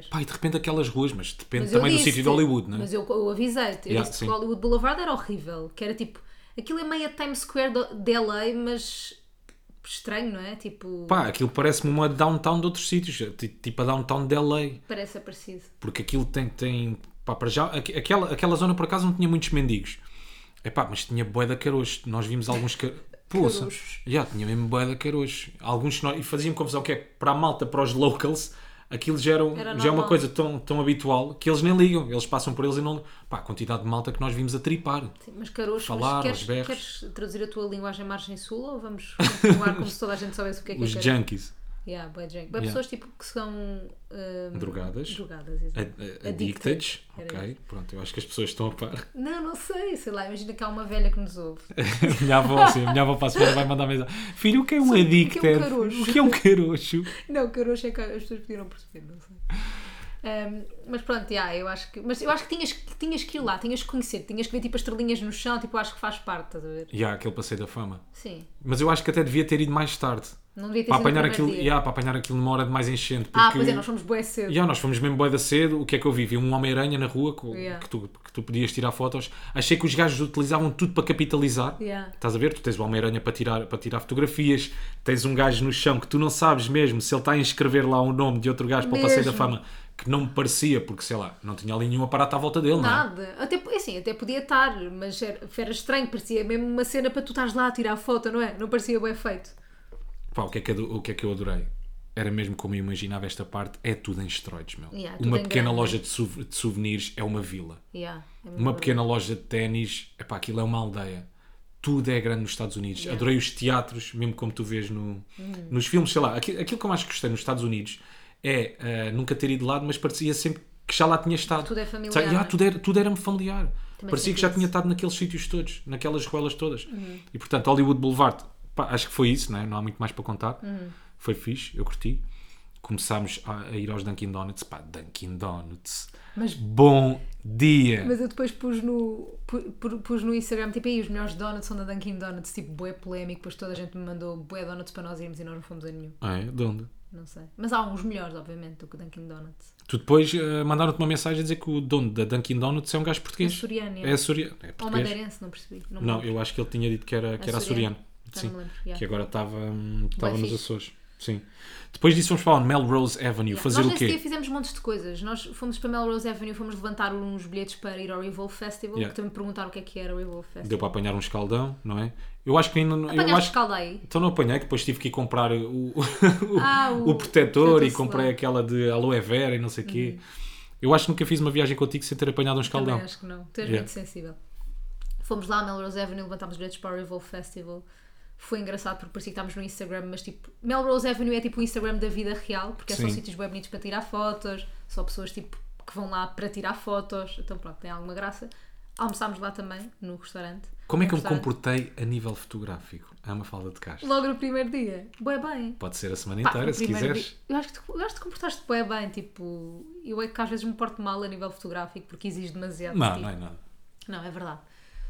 Pá, e de repente aquelas ruas, mas depende Mas também do disse-te, sítio de Hollywood, não é? Mas eu, eu avisei-te. Eu Yeah, disse sim. que o Hollywood Boulevard era horrível. Que era tipo. Aquilo é meio a Times Square do- de LA, mas estranho, não é? Tipo. Pá, aquilo parece-me uma downtown de outros sítios, ti- tipo a downtown de LA. Parece parecido. Porque aquilo tem, tem pá, para já, aqu- aquela, aquela zona por acaso não tinha muitos mendigos. É pá, mas tinha bué caroços. Nós vimos alguns car... Poça, já, tinha mesmo bué caroços. Alguns e faziam confusão que é para a malta, para os locals, aquilo já, era, Era já é uma coisa tão, tão habitual que eles nem ligam. Eles passam por eles e não. Pá, a quantidade de malta que nós vimos a tripar. Sim, mas caroço, Falar, mas queres, queres traduzir a tua linguagem margem sul ou vamos continuar como se toda a gente soubesse o que é que Os é junkies, Yeah, bué junk. Bué Yeah. pessoas tipo que são hum, Drogadas. drogadas ad- ad- Addicted. Ok, pronto, eu acho que as pessoas estão a par. Não, não sei, sei lá, imagina que há uma velha que nos ouve. Minha avó, a minha avó para a semana vai mandar mensagem. Filho, o que é um Sim, o que é um addicted? O que é um caroço? Não, caroço é que as pessoas podiam perceber, não sei. Um, mas pronto, yeah, eu acho que. Mas eu acho que tinhas, que tinhas que ir lá, tinhas que conhecer, tinhas que ver tipo as estrelinhas no chão, tipo, acho que faz parte, estás a ver? E há aquele passeio da fama. Sim. Mas eu acho que até devia ter ido mais tarde. Não devia ter Para apanhar, aquilo, dia. yeah, para apanhar aquilo numa hora de mais enchente. Porque, Ah, pois é, nós fomos bué cedo. Yeah, nós fomos mesmo boeda cedo. O que é que eu vi? Vi um Homem-Aranha na rua com- Yeah. que, tu, que tu podias tirar fotos. Achei que os gajos utilizavam tudo para capitalizar. Yeah. Estás a ver? Tu tens o Homem-Aranha para tirar, para tirar fotografias. Tens um gajo no chão que tu não sabes mesmo se ele está a inscrever lá o nome de outro gajo para o Passeio da. Fama. Que não me parecia, porque sei lá, não tinha ali nenhum aparato à volta dele, não é? Nada. Até, assim, até podia estar, mas era, era estranho, parecia mesmo uma cena para tu estares lá a tirar foto, não é? Não parecia bem feito. Pá, o que, é que, eu- o que é que eu adorei? Era mesmo como eu imaginava esta parte, é tudo em esteroides, meu. Yeah, tudo uma em pequena grande. loja de, de souvenirs é uma vila. Yeah, é Uma pequena loja de ténis, epá, aquilo é uma aldeia. Tudo é grande nos Estados Unidos. Yeah. Hum. Adorei os teatros, mesmo como tu vês no, nos filmes, sei lá. Aquilo, aquilo que eu mais gostei nos Estados Unidos é ah, nunca ter ido de lado, mas parecia sempre que já lá tinha estado. Tudo é familiar, Sabe? não é? Yeah, tudo, era, tudo era-me familiar. Também parecia que já isso. tinha estado naqueles sítios todos, naquelas ruelas todas. Uhum. E portanto, Hollywood Boulevard, pá, acho que foi isso, né? não há muito mais para contar. Uhum. Foi fixe, eu curti. Começámos a, a ir aos Dunkin' Donuts. Pá, Dunkin' Donuts. Mas- Bom dia! Mas eu depois pus no, pu- pu- pus no Instagram, tipo, aí os melhores donuts são da Dunkin' Donuts, tipo, bué polémico, depois toda a gente me mandou bué donuts para nós irmos e nós não fomos a nenhum. Ah, é? De onde? Não sei. Mas há uns melhores, obviamente, do que o Dunkin' Donuts. Tu depois eh, mandaram-te uma mensagem a dizer que o dono da Dunkin' Donuts é um gajo É português. açoriano, É é. açoriano. É Ou madeirense, não percebi. Não, Não, eu acho que ele tinha dito que era, que era Açoriano. Já Sim. não me lembro, yeah. Que agora estava hum, estava nos fixe. Açores. Sim. Depois disso fomos para o Melrose Avenue Yeah. fazer Nós o quê? fizemos montes de coisas. Nós fomos para Melrose Avenue, fomos levantar uns bilhetes para ir ao Revolve Festival, Yeah. que também perguntaram o que é que era o Revolve Festival. Deu para apanhar um escaldão, não é? Eu acho que ainda não. Eu Apanhaste acho, escalda aí. então não apanhei, que depois tive que ir comprar o, o, Ah, o- o protetor e protetor comprei solar. aquela de aloe vera e não sei o quê. Eu acho que nunca fiz uma viagem contigo sem ter apanhado um escaldão. Também acho que não. Tu és Yeah. muito sensível. Fomos lá a Melrose Avenue, levantámos bilhetes para o Revolve Festival. Foi engraçado porque parecia que estávamos no Instagram, mas tipo, Melrose Avenue é tipo o Instagram da vida real, porque é só Sim. sítios bem bonitos para tirar fotos, só pessoas tipo que vão lá para tirar fotos. Então pronto, tem alguma graça. Almoçámos lá também, no restaurante. Como é que eu me comportei a nível fotográfico? É uma falda de caixa. Logo no primeiro dia. Bué bem. Pode ser a semana Pá, inteira, se quiseres. dia- eu acho que tu, eu acho que te comportaste bué bem, tipo, eu é que às vezes me porto mal a nível fotográfico porque exige demasiado. Não, tipo, não é nada. Não, é verdade.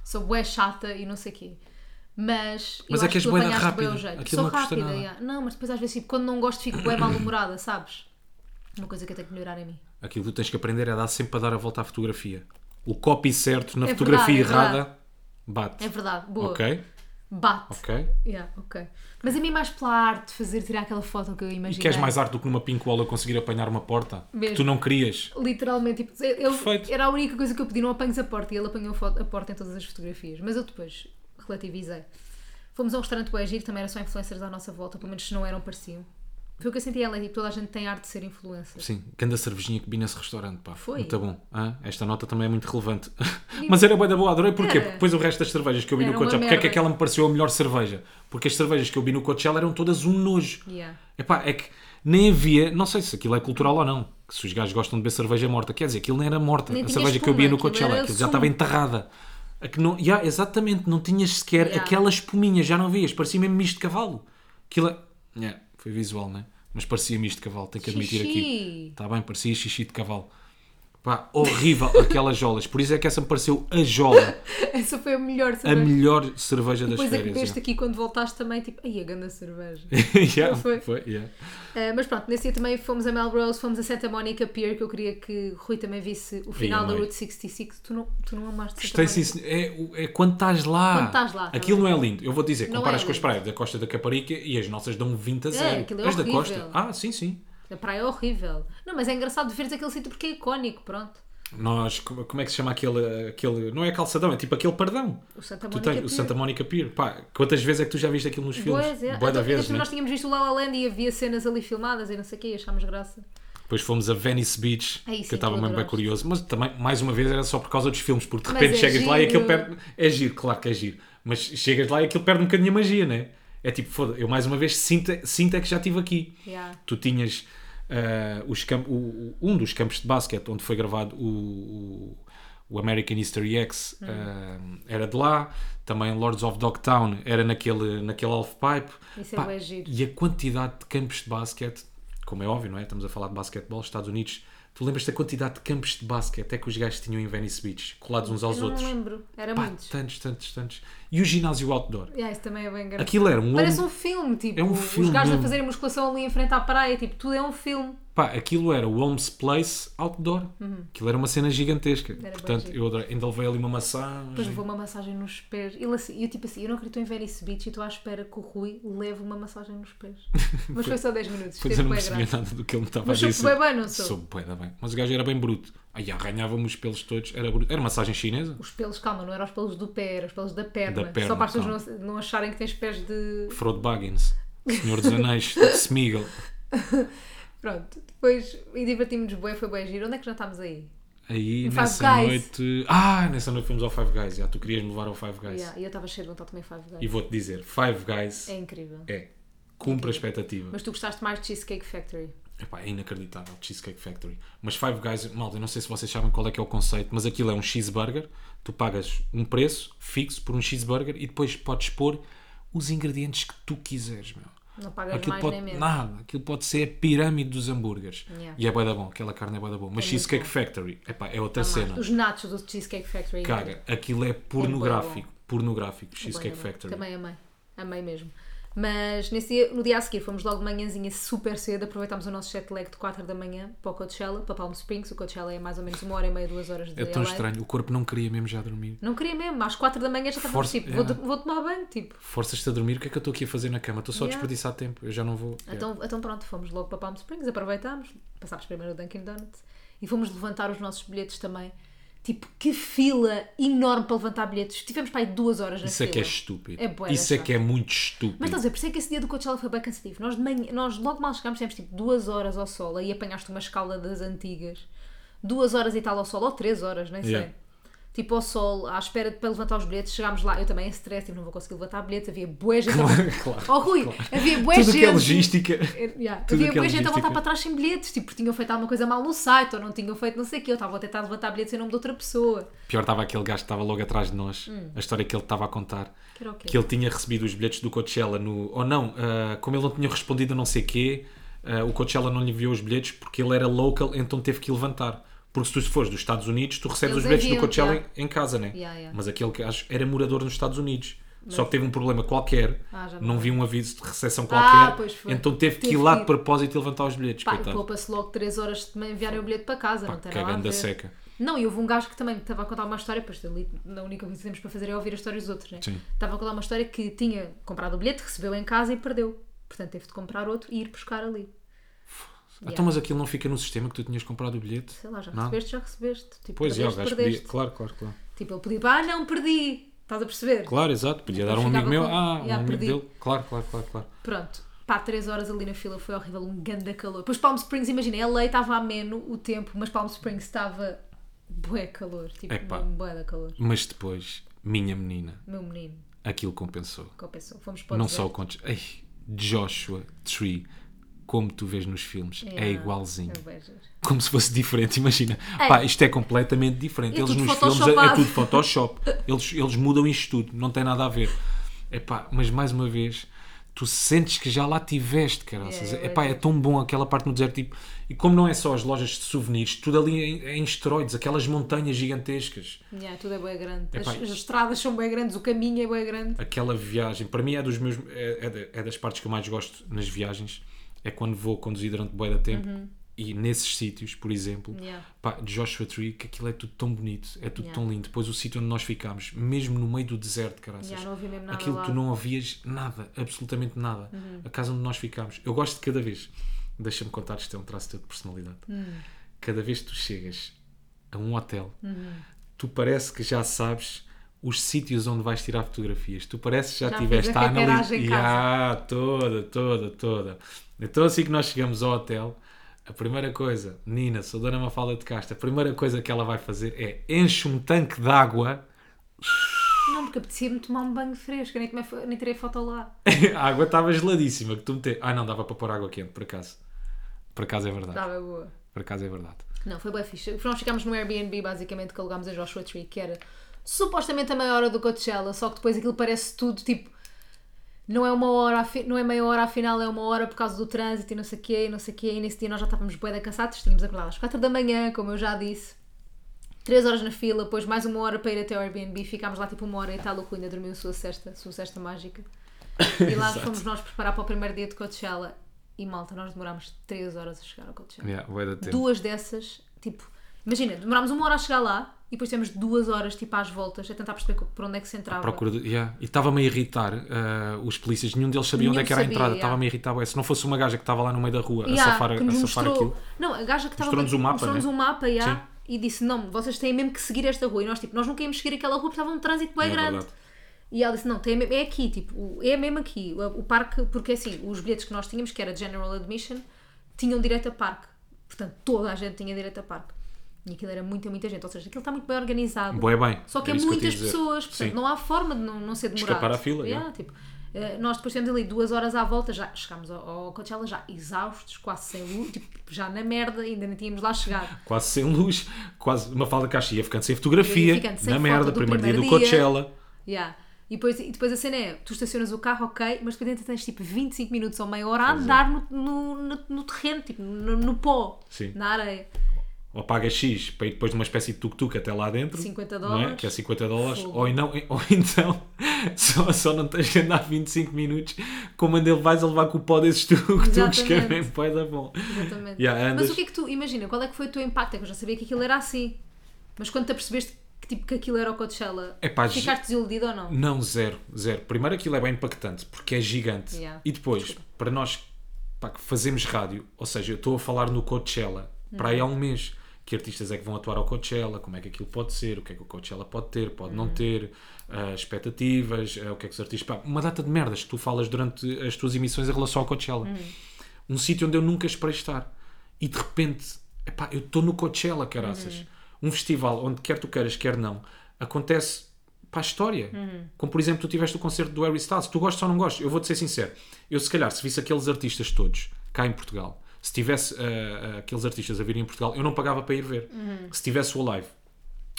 Sou bué chata e não sei o quê. Mas, Mas eu é que acho és tu bué da apanhaste bué o rápida. jeito. Aquilo Sou não custa rápida, yeah. Não, mas depois às vezes tipo, quando não gosto fico bué mal-humorada, sabes? Uma coisa que eu tenho que melhorar em mim. Aquilo que tu tens que aprender é dar sempre a dar a volta à fotografia. O copy certo na É fotografia verdade, é errada verdade. bate. É verdade, boa. Ok? Bate. Ok? Yeah, ok. Mas a mim mais pela arte, fazer tirar aquela foto que eu E imaginei. queres mais arte do que numa eu conseguir apanhar uma porta Mesmo. que tu não querias? Literalmente, tipo, ele, Perfeito. era a única coisa que eu pedi, não apanhes a porta. E ele apanhou a, foto- a porta em todas as fotografias. Mas eu depois relativizei. Fomos a um restaurante bem giro, também era só influencers à nossa volta, pelo menos se não eram, pareciam. Foi o que eu senti ela, tipo, toda a gente tem arte de ser influencer. Sim, grande cervejinha que vi nesse restaurante, pá. Foi? Muito bom. Hã? esta nota também é muito relevante. Mas era boa da boa, adorei. Porquê? Era. Porque depois o resto das cervejas que eu vi Era no Coachella, porque é que aquela me pareceu a melhor cerveja? Porque as cervejas que eu vi no Coachella eram todas um nojo. Yeah. Epá, é que nem havia, não sei se aquilo é cultural ou não, que se os gajos gostam de beber cerveja morta, quer dizer, aquilo não era morta, Nem a cerveja que eu via no espuma, aquilo Coachella, era aquilo já estava enterrada. A que não, yeah, exatamente, não tinhas sequer Yeah. aquela espuminha, já não vias, parecia mesmo misto de cavalo. Aquilo é... yeah, foi visual, né? Mas parecia misto de cavalo, tenho que admitir aqui. Xixi. Está bem, parecia xixi de cavalo. Pá, horrível aquelas jolas. Por isso é que essa me pareceu a jola, Essa foi a melhor a cerveja. melhor cerveja das Depois é que férias. aqui quando voltaste também, tipo, ai, a ganda cerveja. yeah. foi? foi, yeah. Uh, mas pronto, nesse dia também fomos a Melrose, fomos a Santa Monica Pier, que eu queria que o Rui também visse o final da. Route 66. Tu não, tu não amaste Gostei, Santa sim, Monica? senhor. é, é quando estás lá. Quando estás lá, Aquilo também. não é lindo. Eu vou dizer, Não comparas é com as praias da Costa da Caparica e as nossas dão 20 a 0. aquilo é as da horrível. Costa. Ah, sim, sim. A praia é horrível. Não, mas é engraçado veres aquele sítio porque é icónico, pronto. Nós, como é que se chama aquele, aquele. Não é calçadão, é tipo aquele pardão. O Santa tens, Pier. o Santa Mónica Pier. Pá, quantas vezes é que tu já viste aquilo nos filmes? Pois é. Da vezes, ainda né? Nós tínhamos visto o La La Land e havia cenas ali filmadas e não sei o quê, e achámos graça. Depois fomos a Venice Beach, Aí sim, que eu estava tu mesmo bem curioso. Mas também, mais uma vez, era só por causa dos filmes, porque de repente é chegas lá e giro. aquilo perde. É giro, claro que é giro. Mas chegas lá e aquilo perde um bocadinho a magia, né? É tipo, foda eu mais uma vez sinto, sinto é que já estive aqui. Yeah. Tu tinhas ah, os camp- o- um dos campos de basquete onde foi gravado o, o, o American History X Hum. ah, era de lá. Também Lords of Dogtown era naquele, naquele half-pipe. Isso é Pá, bué giro. E a quantidade de campos de basquete, como é óbvio, não é? Estamos a falar de basquetebol, Estados Unidos. Tu lembras da quantidade de campos de basquete é que os gajos tinham em Venice Beach, colados uns aos eu não outros? me lembro. Era Pá, muitos. tantos, tantos, tantos. E o ginásio outdoor? Yeah, isso também é bem engraçado. Aquilo era um Parece um filme, tipo, É um os filme gajos a mesmo. fazerem musculação ali em frente à praia, tipo, tudo é um filme. Pá, aquilo era o Holmes Place Outdoor. Aquilo era uma cena gigantesca. Uhum. bué Portanto, eu adorei. ainda levei ali uma maçã. Depois levou uma massagem nos pés. Ele assim, eu tipo assim, eu não acredito em Venice Beach e estou à espera que o Rui leve uma massagem nos pés. Mas foi só 10 minutos. Pois eu não percebi nada do que ele me estava Mas a dizer. soube bué bem, não soube? Soube da bem. Mas o gajo era bem bruto. Aí arranhava-me os pelos todos. Era bruto. Era massagem chinesa? Os pelos, calma, não eram os pelos do pé, eram os pelos da perna. Da perna, só para as pessoas não, não acharem que tens pés de. Frodo Baggins. Senhor dos Anéis. Smeagol. Pronto, depois e divertimos-nos bem, foi bem giro. Onde é que já estamos aí? Aí No nessa noite. Ah, nessa noite fomos ao Five Guys. Já tu querias me levar ao Five Guys. Yeah, e eu estava cheio de vontade de comer Five Guys. E vou-te dizer: Five Guys É incrível. é. Cumpre a expectativa. Mas tu gostaste mais de Cheesecake Factory. Epá, é inacreditável, Cheesecake Factory. Mas Five Guys, malta, eu não sei se vocês sabem qual é que é o conceito, mas aquilo é um cheeseburger. Tu pagas um preço fixo por um cheeseburger e depois podes pôr os ingredientes que tu quiseres, meu. Não pagas Aquilo mais pode, nem menos. nada, aquilo pode ser a pirâmide dos hambúrgueres. Yeah. E é bué da bom, aquela carne é bué da bom. Mas muito Cheesecake bom. Factory, epá, é outra cena. Os nachos do Cheesecake Factory. Caga, aquilo é pornográfico. Pornográfico, Cheesecake Bué da bom. Factory. Também amei. Amei mesmo. Mas nesse dia, no dia a seguir fomos logo de manhãzinha super cedo, aproveitámos o nosso jet lag de 4 da manhã para o Coachella, para Palm Springs. O Coachella é mais ou menos uma hora e meia, duas horas de É tão LA. estranho, o corpo não queria mesmo já dormir. Não queria mesmo, às 4 da manhã já estava Força- tipo, vou, yeah. vou tomar banho, tipo. Forças-te a dormir, o que é que eu estou aqui a fazer na cama? Estou só a Yeah. desperdiçar tempo, eu já não vou. Então, então pronto, fomos logo para Palm Springs, aproveitámos, passámos primeiro o Dunkin' Donuts e fomos levantar os nossos bilhetes também. Tipo, que fila enorme para levantar bilhetes. Tivemos para aí duas horas na Isso é fila. que é estúpido. É bué Isso é que é muito estúpido. Mas estás a ver, por isso é que esse dia do Coachella foi bem cansativo. Nós, de manhã, nós logo mal chegámos, temos tipo duas horas ao sol, aí apanhaste uma escala das antigas. Duas horas e tal ao sol, ou três horas, nem sei. Yeah. Tipo ao sol, à espera de, para levantar os bilhetes, chegámos lá, eu também em stress, tipo, não vou conseguir levantar bilhetes, havia bué gente. claro, Oh Rui, havia bué Tudo gente. que é logística. Yeah. Tudo Havia é boa gente a voltar para trás sem bilhetes, tipo, porque tinham feito alguma coisa mal no site ou não tinham feito não sei o quê. Eu estava a tentar levantar bilhetes em nome de outra pessoa. Pior estava aquele gajo que estava logo atrás de nós. A história que ele estava a contar. Hum. Que o quê? Que ele tinha recebido os bilhetes do Coachella no. Ou não, ah, como ele não tinha respondido a não sei quê, ah, o Coachella não lhe enviou os bilhetes porque ele era local, então teve que levantar. Porque se tu fores dos Estados Unidos, tu recebes Eles os bilhetes do Coachella yeah. em, em casa, né? Yeah, yeah. Mas aquele gajo era morador nos Estados Unidos. Só que teve um problema qualquer, Ah, já me não viu um aviso de recessão Ah, qualquer, pois foi. então teve que Teve ir lá que de ir. propósito e levantar os bilhetes, Pá, e coitado. poupa-se logo 3 horas de também enviarem o bilhete para casa, não tem que nada a ganda seca. Não, e houve um gajo que também estava a contar uma história, pois ali a única coisa que temos para fazer é ouvir as histórias dos outros, né? Sim. Estava a contar uma história que tinha comprado o bilhete, recebeu em casa e perdeu. Portanto, teve de comprar outro e ir buscar ali. Então, mas aquilo não fica no sistema que tu tinhas comprado o bilhete? Sei lá, já Nada? recebeste, já recebeste. Tipo, Pois, já, o perdeste, gajo perdeste. podia... Claro, claro, claro. Tipo, ele podia, ah, não, perdi. Estás a perceber? Claro, exato. Podia dar Depois um amigo meu. com- Ah, um Já, amigo perdi. dele. Claro, claro, claro, claro. Pronto. Pá, 3 horas ali na fila foi horrível, um ganda calor. Depois Palm Springs, imagina, LA estava ameno o tempo, mas Palm Springs estava bué calor. Tipo, Epá. bué da calor. Mas depois, minha menina, Meu menino, aquilo compensou. compensou. Fomos para o Não deserto. só o. Ei, Joshua Tree, como tu vês nos filmes, é Yeah, igualzinho. é giro. Como se fosse diferente, imagina. É. Pá, isto é completamente diferente. É eles nos filmes é, é tudo Photoshop. Eles, eles mudam isto tudo, não tem nada a ver. Epá, mas mais uma vez, tu sentes que já lá tiveste, caraças. É, é Epá, é tão bom aquela parte no deserto. Tipo, e como não é só as lojas de souvenirs, tudo ali em, em esteroides, aquelas montanhas gigantescas. Yeah, tudo é bué grande. As, Epá, as estradas são bué grandes, o caminho é bué grande. aquela viagem, para mim é dos meus é, é é das partes que eu mais gosto nas viagens, é quando vou conduzir durante bué da tempo e nesses sítios, por exemplo, Uhum. Yeah. pá, de Joshua Tree, que aquilo é tudo tão bonito, é tudo Yeah. tão lindo. Depois o sítio onde nós ficámos, mesmo no meio do deserto, caraças, Yeah, aquilo. Uhum. tu não ouvias nada, absolutamente nada. A casa onde nós ficámos, eu gosto de cada vez, deixa-me contar, isto é um traço teu de personalidade. Hum. Cada vez que tu chegas a um hotel, Uhum. tu parece que já sabes os sítios onde vais tirar fotografias. Tu parece que já, Já tiveste a a analisar. carteiragem em casa. Ya, toda, toda, toda. Então assim que nós chegamos ao hotel, a primeira coisa, Nina, sou Dona Mafalda de Castro, a primeira coisa que ela vai fazer é enche um tanque de água. Não, porque apetecia-me tomar um banho fresco, eu nem, tomei nem tirei foto lá. a água estava geladíssima. Que tu mete... Ah, não, dava para pôr água quente, por acaso. Por acaso é verdade. Estava boa. Por acaso é verdade. Não, foi bem fixe. Nós ficámos no Airbnb, basicamente, que alugámos a Joshua Tree, que era supostamente a meia hora do Coachella, só que depois aquilo parece tudo tipo. Não é uma hora, não é meia hora, afinal é uma hora por causa do trânsito e não sei o quê, e não sei o quê. E nesse dia nós já estávamos bué da cansados, tínhamos acordado às 4 da manhã, como eu já disse. 3 horas na fila, depois mais uma hora para ir até ao Airbnb. Ficámos lá tipo uma hora e tal, o Cu ainda dormiu a sua cesta, a sua cesta mágica. E lá fomos nós preparar para o primeiro dia de Coachella. E malta, nós demorámos 3 horas a chegar ao Coachella Yeah, duas dessas, tipo, imagina, demorámos uma hora a chegar lá e depois temos duas horas, tipo, às voltas, a tentar perceber por onde é que se entrava. Procura de- yeah. E estava-me a irritar ah, os polícias, nenhum deles sabia Nenhum onde é que era a entrada. yeah. Estava-me a irritar. bué. Se não fosse uma gaja que estava lá no meio da rua Yeah, a safar, a safar mostrou, aquilo. não, a gaja que estava Mostrou-nos o mapa, mostrou-nos né? um mapa yeah, e disse: Não, vocês têm mesmo que seguir esta rua. E nós, tipo, nós não queríamos seguir aquela rua porque estava um trânsito bem É grande. verdade. E ela disse: Não, tem, é aqui, tipo, é mesmo aqui. O, o parque, porque assim, os bilhetes que nós tínhamos, que era General Admission, tinham direito a parque. Portanto, toda a gente tinha direito a parque. E aquilo era muita, muita gente. Ou seja, aquilo está muito bem organizado. Bué bem. Só que é eu muitas dizer. pessoas, portanto, Sim. não há forma de não, não ser demorado. Escapar à fila, Yeah, tipo, eh, nós depois temos ali duas horas à volta, já chegámos ao, ao Coachella já exaustos, quase sem luz, tipo, já na merda, ainda nem tínhamos lá chegado. Quase sem luz, quase uma falda caixa ia ficando sem fotografia, Ia ficando sem na merda, do primeiro dia do primeiro. Coachella. Yeah. E, depois, e depois a cena é, tu estacionas o carro, ok, mas depois ainda tens tipo 25 minutos ou meia hora a é. andar no, no, no, no terreno, tipo, no, no pó, Sim. na areia. Ou paga X para ir depois de uma espécie de tuk-tuk até lá dentro. 50 não é? dólares. Que é 50 dólares. Fogo. Ou, não, ou então só, só não tens de andar 25 minutos como ele vais a levar com o pó desses tuk-tuks que é bem pó da bom. Exatamente. Yeah, andas- Mas o que é que tu, imagina, qual é que foi o teu impacto? É que eu já sabia que aquilo era assim. Mas quando te apercebeste que, tipo, que aquilo era o Coachella, Epá, ficaste desiludido ou não? Não, zero, zero. Primeiro aquilo é bem impactante porque é gigante. Yeah. E depois, para nós pá, que fazemos rádio, ou seja, eu estou a falar no Coachella para Uhum. aí há um mês. Que artistas é que vão atuar ao Coachella, como é que aquilo pode ser, o que é que o Coachella pode ter, pode Uhum. não ter, ah, expectativas, ah, o que é que os artistas. Pá, uma data de merdas que tu falas durante as tuas emissões em relação ao Coachella. Uhum. Um sítio onde eu nunca esperei estar. E de repente, epá, eu estou no Coachella, caraças. Uhum. Um festival onde quer tu queiras, quer não, acontece para a história. Uhum. Como por exemplo, tu tiveste o concerto do Harry Styles. Tu gostas ou não gostas? Eu vou-te ser sincero. Eu, se calhar, se visse aqueles artistas todos cá em Portugal, se tivesse ah, aqueles artistas a virem em Portugal, eu não pagava para ir ver. Uhum. Se tivesse o live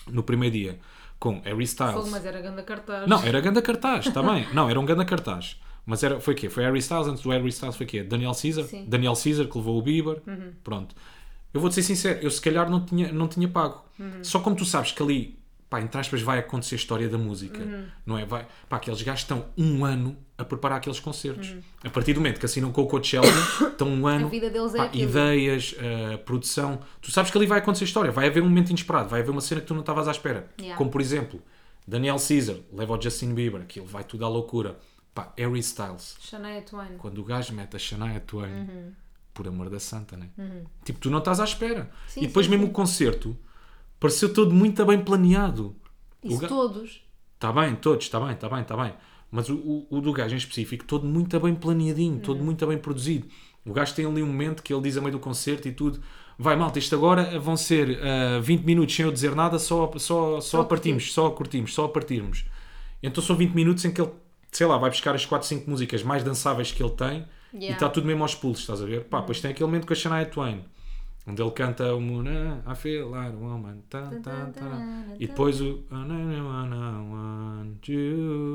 no primeiro dia com Harry Styles. Fogo, mas era grande cartaz. Não, era ganda cartaz, bem. Não, era um ganda cartaz. Mas era, foi o quê? Foi Harry Styles, antes do Harry Styles foi o quê? Daniel Caesar? Sim. Uhum. Daniel Caesar que levou o Bieber. Pronto. Eu vou-te ser sincero, eu se calhar não tinha, não tinha pago. Uhum. Só como tu sabes que ali pá, entre aspas, vai acontecer a história da música. Uhum. Não é? Vai, pá, aqueles gajos estão um ano a preparar aqueles concertos. Uhum. A partir do momento que assinam com o Coachella, estão um ano. A vida deles é pá, aquilo. ideias, uh, produção. Tu sabes que ali vai acontecer história, vai haver um momento inesperado, vai haver uma cena que tu não estavas à espera. Yeah. Como por exemplo, Daniel Caesar leva o Justin Bieber, aquilo vai tudo à loucura. Pá, Harry Styles. Shania Twain. Quando o gajo mete a Shania Twain, Uhum. por amor da santa, né? Tipo, tu não estás à espera. Sim, e depois sim, mesmo sim. o concerto pareceu todo muito bem planeado. Isso ga- todos. Está bem, todos, está bem, está bem, está bem. Mas o, o, o do gajo em específico, todo muito bem planeadinho, todo muito bem produzido. O gajo tem ali um momento que ele diz a meio do concerto e tudo. Vai, malta, isto agora vão ser ah, 20 minutos sem eu dizer nada, só, só, só, a a partirmos, só curtimos, só partirmos. Então são 20 minutos em que ele, sei lá, vai buscar as 4, 5 músicas mais dançáveis que ele tem e Yeah. está tudo mesmo aos pulos, estás a ver? Pá, depois tem aquele momento com a Shania Twain, onde ele canta o Moon, I feel like a woman, tá, tá, tá. e depois o.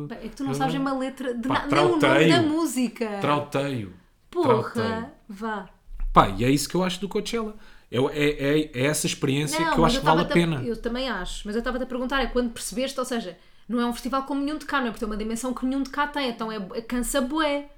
Bem, É que tu não sabes uma letra de nada, nem o nome da música. Trauteio. Porra, Trauteio. vá. Pá, e é isso que eu acho do Coachella. É, é, é, é essa experiência que eu acho que vale a pena. Eu também acho, mas eu estava-te a perguntar, é quando percebeste, ou seja, não é um festival como nenhum de cá, não é? Porque tem uma dimensão que nenhum de cá tem, então é, é cansa bué.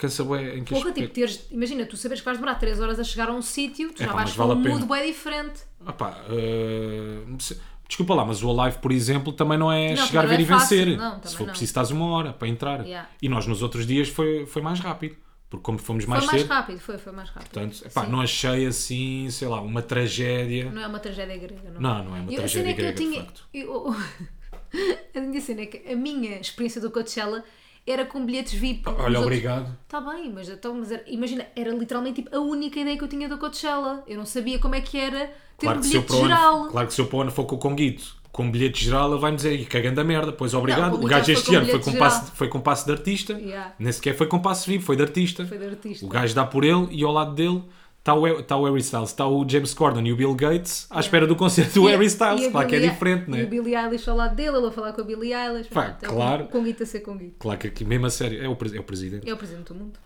Cansa bué em que Porra, tipo, teres, imagina, tu sabes que vais demorar 3 horas a chegar a um sítio, tu É já pá, vais mas com vale um mood bué diferente. Ah pá, eh, se- desculpa lá, mas o Alive, por exemplo, também não é Não, chegar ver e é fácil. vencer. Não, Se for não. preciso, estás uma hora para entrar. Yeah. E nós nos outros dias foi, foi mais rápido. Porque como fomos mais foi mais cedo, rápido, foi, foi mais rápido. portanto, epá, não achei assim, sei lá, uma tragédia. Não é uma tragédia grega, não. Não, não é uma Eu- tragédia é eu grega, de tinha. facto. eu- a minha cena é que a minha experiência do Coachella era com bilhetes VIP. Olha, outros- obrigado. Está bem, mas, então, mas era- imagina, era literalmente tipo, a única ideia que eu tinha do Coachella. Eu não sabia como é que era ter Claro um bilhete o geral. ano, claro que se eu para o ano for com o Conguito, com bilhete geral, ele vai-me dizer, "Ih, cagando a merda, pois obrigado. com o bilhete gajo este ano foi com, passe, foi com passe de artista, Yeah. nem sequer foi com passe VIP, foi de artista. Foi de artista. O gajo dá por ele e ao lado dele está o, está o Harry Styles, está o James Corden e o Bill Gates à espera do concerto do E Harry Styles. Claro que é diferente, não E o é? Billie Eilish ao lado dele, ele a falar com a Billie Eilish. Pá, Pronto, é claro. O Conguito a ser Conguito. Claro que aqui, mesmo a sério, é o, é o presidente. É o presidente do mundo.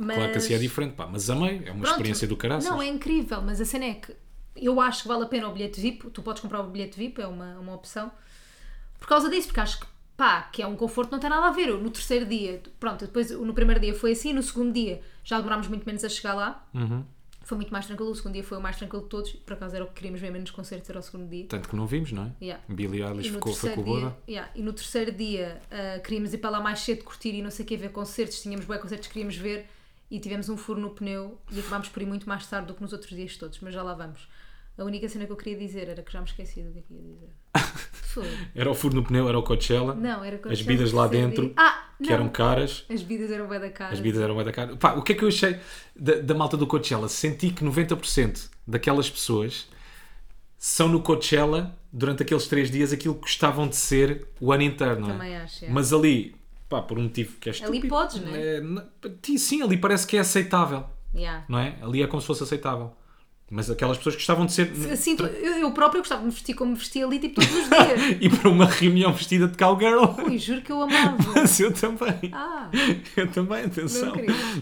Mas... Claro que assim é diferente, pá, mas amei, é uma Pronto. experiência do caraças. Não, é incrível, mas a cena é que eu acho que vale a pena o bilhete VIP. Tu podes comprar o bilhete VIP, é uma, uma opção. Por causa disso, porque acho que, pá, que é um conforto, não tem nada a ver. Eu, no terceiro dia, pronto, depois no primeiro dia foi assim, no segundo dia já demorámos muito menos a chegar lá. Uhum. Foi muito mais tranquilo. O segundo dia foi o mais tranquilo de todos. Por acaso era o que queríamos ver menos concertos, era o segundo dia. Tanto que não vimos, não é? Yeah. Billie Eilish ficou, foi com o Boda. yeah, e no terceiro dia ah, queríamos ir para lá mais cedo curtir e não sei o que ver concertos, tínhamos bem concertos que queríamos ver e tivemos um furo no pneu e acabámos por ir muito mais tarde do que nos outros dias todos, mas já lá vamos. A única cena que eu queria dizer era que já me esqueci do que é que ia dizer. Era o furo no pneu, era o Coachella. Não, era As Coachella bebidas no lá dentro. Ah, que eram caras. As bebidas eram bem da cara. As bebidas eram bem da cara. Pá, o que é que eu achei da, da malta do Coachella? Senti que 90% daquelas pessoas são no Coachella durante aqueles três dias aquilo que gostavam de ser o ano inteiro, não é? Também acho, é. Mas ali, pá, por um motivo que é estúpido. podes, não é? é, sim, ali parece que é aceitável, Yeah. não é? Ali é como se fosse aceitável. Mas aquelas pessoas gostavam de ser. Tu- eu, eu própria gostava de me vestir como me vestia ali tipo todos os dias. e para uma reunião vestida de cowgirl. Ui, juro que eu amava. Mas eu também. Ah, Eu também, atenção.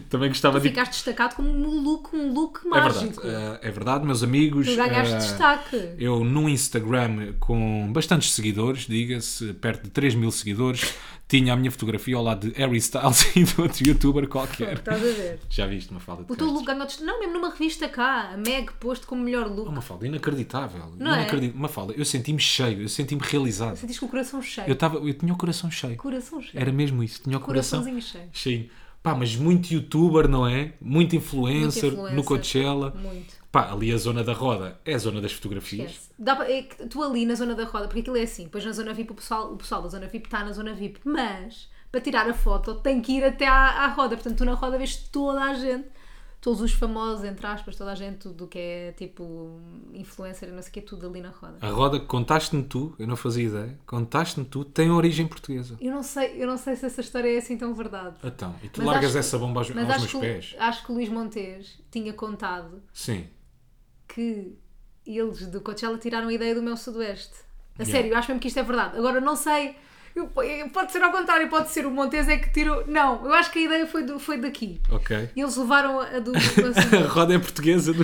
Também gostava de. ficaste destacado como um look, um look É verdade, mágico. eh, é verdade, meus amigos. Tu ganhaste eh, destaque. Eu no Instagram com bastantes seguidores, diga-se, perto de 3 mil seguidores, tinha a minha fotografia ao lado de Harry Styles e de outro youtuber qualquer. Estás a ver? Já viste uma falda de O teu look ganhou. Não, mesmo numa revista cá, a Meg posto como melhor look. Uma falda inacreditável. Não é? Inacredit- Uma falda. Eu senti-me cheio, eu senti-me realizado. Sentiste com o coração cheio. Eu, tava, eu tinha o coração cheio. Coração cheio. Era mesmo isso, tinha o coração Coraçãozinho cheio. cheio. Pá, mas muito youtuber, não é? Muito influencer, influencer. no Coachella. Muito. Pá, ali a zona da roda é a zona das fotografias. Esquece. Dá pra- é que tu ali na zona da roda, porque aquilo é assim, depois na zona VIP o pessoal, o pessoal da zona VIP está na zona VIP, mas para tirar a foto tem que ir até à, à roda, portanto tu na roda vês toda a gente, todos os famosos, entre aspas, toda a gente, tudo que é tipo influencer não sei o que, tudo ali na roda. A roda que contaste-me tu, eu não fazia ideia, contaste-me tu, tem origem portuguesa. Eu não sei, eu não sei se essa história é assim tão verdade. Então, e tu Mas largas essa bomba aos, aos meus que, pés. acho que o Luís Montes tinha contado Sim. Que eles do Coachella tiraram a ideia do meu Sudoeste. A Yeah. sério, eu acho mesmo que isto é verdade. Agora não sei. Eu- pode ser ao contrário, pode ser o Montes é que tirou. Não, eu acho que a ideia foi, do, foi daqui. Ok. E eles levaram a do. A roda é portuguesa. Do...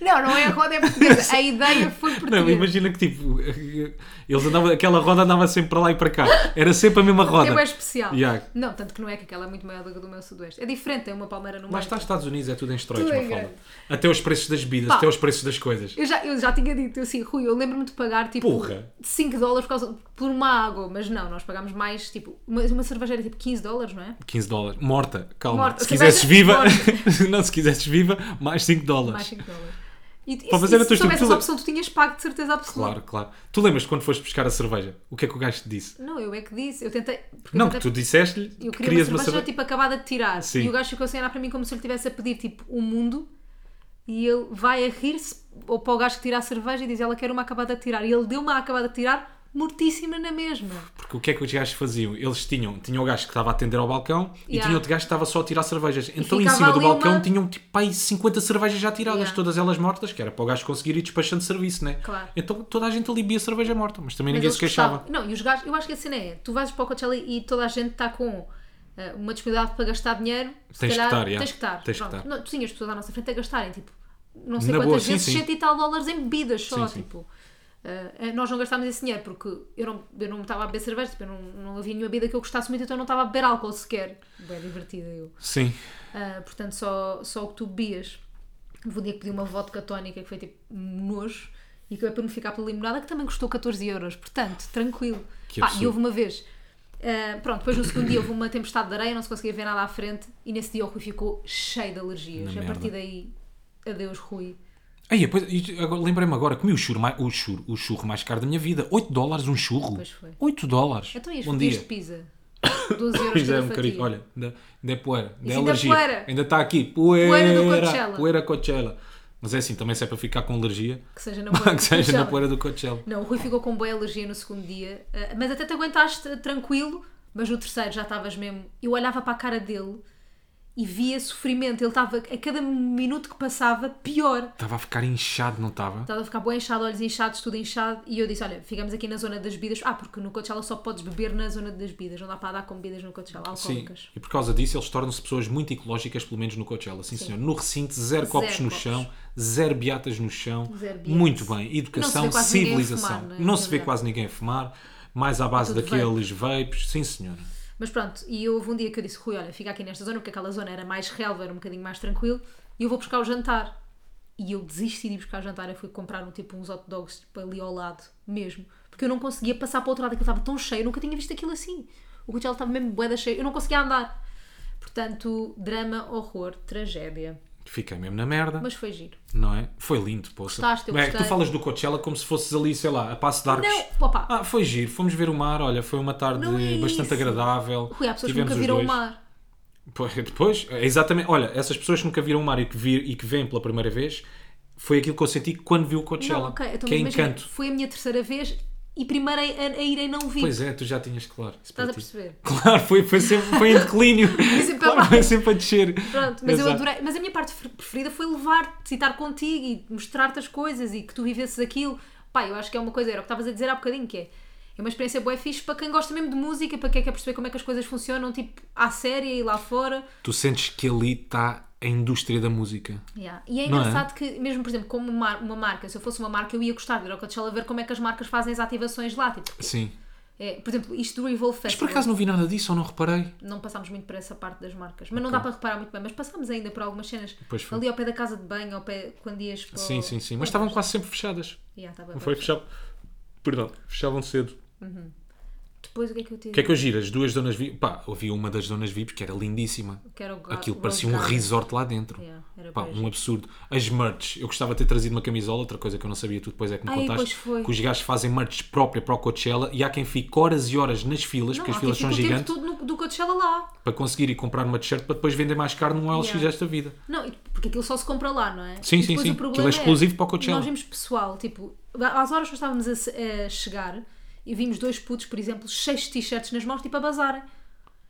Não, não é a roda é portuguesa. A ideia foi Não, português. imagina que tipo, eles andavam, aquela roda andava sempre para lá e para cá. Era sempre a mesma roda. É bem especial. Yeah. Não, tanto que não é que aquela é muito maior do que a do meu sudoeste. É diferente, tem uma palmeira no meio. Lá está, Estados Unidos, é tudo em esteroides, uma fala. grande. Até os preços das bebidas, Pá. até os preços das coisas. Eu já, eu já tinha dito assim, Rui, eu lembro-me de pagar tipo Porra. 5 dólares por, causa, por uma água, mas não, nós pagámos mais, tipo, uma, uma cerveja era tipo 15 dólares, não é? 15 dólares. Morta, calma. Morta. Se quisesses Cerveja viva, não, se quisesses viva, mais 5 dólares. Mais 5 dólares. E, Pá, mas e se teu soubesse estúpido. essa opção, tu tinhas pago de certeza absoluta. Claro, claro. Tu lembras quando foste buscar a cerveja? O que é que o gajo te disse? Não, eu é que disse, eu tentei. Não, eu que tentei- tu disseste-lhe Eu que queria querias uma uma cerveja, cerveja. tipo acabada de tirar. Sim. E o gajo ficou assim a olhar para mim como se ele estivesse a pedir tipo o mundo e ele vai a rir-se ou para o gajo que tira a cerveja e diz ela quer uma acabada de tirar. E ele deu uma acabada de tirar mortíssima na mesma. Porque o que é que os gajos faziam? Eles tinham, tinham o gajo que estava a atender ao balcão e Yeah. tinha outro gajo que estava só a tirar cervejas. Então em cima do balcão uma- tinham tipo aí 50 cervejas já tiradas, Yeah. todas elas mortas, que era para o gajo conseguir ir despachando serviço, né? Claro. Então toda a gente ali bebia cerveja morta, mas também Mas ninguém se queixava. gostavam. Não, e os gajos, eu acho que a cena é: tu vais para o Coachella e toda a gente está com eh, uma disponibilidade para gastar dinheiro. se Tens que calhar, estar, yeah. Tens que estar. Tens que estar. Não, tu tinhas pessoas à nossa frente a gastarem, tipo, não sei Na quantas boa, sim, vezes, sim. 100 e tal dólares em bebidas só. Sim, sim. Eh, nós não gastámos esse dinheiro porque eu não, eu não estava a beber cerveja, tipo, eu não, não havia nenhuma bebida que eu gostasse muito, então eu não estava a beber álcool sequer. Bem divertida eu. Sim. Ah, portanto, só, só o que tu bebias. Houve um dia que pedi uma vodka tónica que foi tipo nojo e acabei por me ficar pela limonada que também custou 14 euros. Portanto, tranquilo. Que Pá, absurdo. e houve uma vez. ah, pronto, depois no segundo dia houve uma tempestade de areia, não se conseguia ver nada à frente e nesse dia o Rui ficou cheio de alergias. Na a partir merda. daí, adeus Rui. Aí, depois, agora lembrei-me agora, comi o churro, mais, o, churro, o churro mais caro da minha vida. 8 dólares um churro. Pois foi. 8 dólares. Então ias um dia. de pizza. 12 euros Pois é, um bocadinho. Olha, ainda, ainda é poeira. Ainda é ainda é alergia. poeira. Ainda está aqui. Poeira. Poeira do Coachella. Poeira Coachella. Mas é assim, também se é para ficar com alergia, Que seja na poeira que do seja na Coachella. poeira do Coachella. Não, o Rui ficou com boa alergia no segundo dia, ah, mas até te aguentaste tranquilo, mas no terceiro já estavas mesmo. Eu olhava para a cara dele e via sofrimento. Ele estava, a cada minuto que passava, pior. Estava a ficar inchado, não estava? Estava a ficar bem inchado, olhos inchados, tudo inchado. E eu disse: Olha, ficamos aqui na zona das bebidas. Ah, porque no Coachella só podes beber na zona das bebidas, não dá para dar com bebidas no Coachella, Sim, alcoólicas. e por causa disso eles tornam-se pessoas muito ecológicas, pelo menos no Coachella. Sim, senhor. No recinto, zero, copos no copos. chão, zero beatas no chão. Zero beatas. Muito bem. Educação, civilização. Não se vê quase ninguém a fumar. Mais à base tudo daqueles vapes. Sim, senhora. Mas pronto, e houve um dia que eu disse: Rui, olha, fica aqui nesta zona, porque aquela zona era mais relva, era um bocadinho mais tranquilo, e eu vou buscar o jantar. E eu desisti de ir buscar o jantar, eu fui comprar um, tipo, uns hot dogs tipo, ali ao lado, mesmo, porque eu não conseguia passar para o outro lado, aquilo estava tão cheio, eu nunca tinha visto aquilo assim. O Coachella estava mesmo boeda cheio, eu não conseguia andar. Portanto, drama, horror, tragédia. Fiquei mesmo na merda. Mas foi giro. Não é? Foi lindo, poça. Gostaste? Eu que tu falas do Coachella como se fosses ali, sei lá, a passo de arcos. Não, opa. Ah, foi giro. Fomos ver o mar. Olha, foi uma tarde Não é bastante isso. agradável. Rui, há pessoas que Tivemos nunca os viram o dois. mar. Pois, Depois, é exatamente. Olha, essas pessoas que nunca viram o mar e que, vir, e que vêm pela primeira vez, foi aquilo que eu senti quando vi o Coachella. Não, ok, então, que é imagina, encanto. foi a minha terceira vez e primeira a, a ir em não vi. Pois é, tu já tinhas claro. Estás a perceber? Claro, foi, foi sempre foi em declínio. sempre claro, foi sempre a descer. Pronto, mas eu Exato. adorei. Mas a minha parte pre- preferida foi levar-te, estar contigo e mostrar-te as coisas e que tu vivesses aquilo. Pá, eu acho que é uma coisa, era o que estavas a dizer há bocadinho, que é. É uma experiência boa fixe para quem gosta mesmo de música, para quem quer perceber como é que as coisas funcionam, tipo, à série e lá fora. Tu sentes que ali está a indústria da música. Yeah. E é Não é? engraçado que, mesmo, por exemplo, como uma, uma marca, se eu fosse uma marca, eu ia gostar de ir ao Coachella ver como é que as marcas fazem as ativações lá. Tipo, Sim. é, por exemplo, isto do Revolve Mas Festival. por acaso não vi nada disso ou não reparei? não passámos muito para essa parte das marcas. Mas não Ok. dá para reparar muito bem, mas passámos ainda por algumas cenas. Ali ao pé da casa de banho, ao pé, quando ias para Sim, sim, sim. Mas estavam quase sempre fechadas. Yeah, Não foi fechado. Perdão, fechavam cedo. Depois o que é que eu tive? O que é que eu giro? As duas zonas VIP. Pá, havia uma das zonas VIPs que era lindíssima. Que era o Aquilo parecia um resort lá dentro. Yeah, era Pá, um absurdo. As merch, eu gostava de ter trazido uma camisola, outra coisa que eu não sabia, tu depois é que me Ai, contaste. Que os gajos fazem merch própria para o Coachella e há quem fique horas e horas nas filas, Não, porque as filas são gigantes, todo no, do Coachella lá. para conseguir ir comprar uma t-shirt para depois vender mais caro num LX Yeah. desta vida. Não, porque aquilo só se compra lá, não é? Sim, sim, sim. Aquilo problema é exclusivo para o Coachella. Nós vimos pessoal, tipo, às horas que nós estávamos a, a chegar e vimos dois putos, por exemplo, cheios de t-shirts nas mãos, tipo, a bazarem.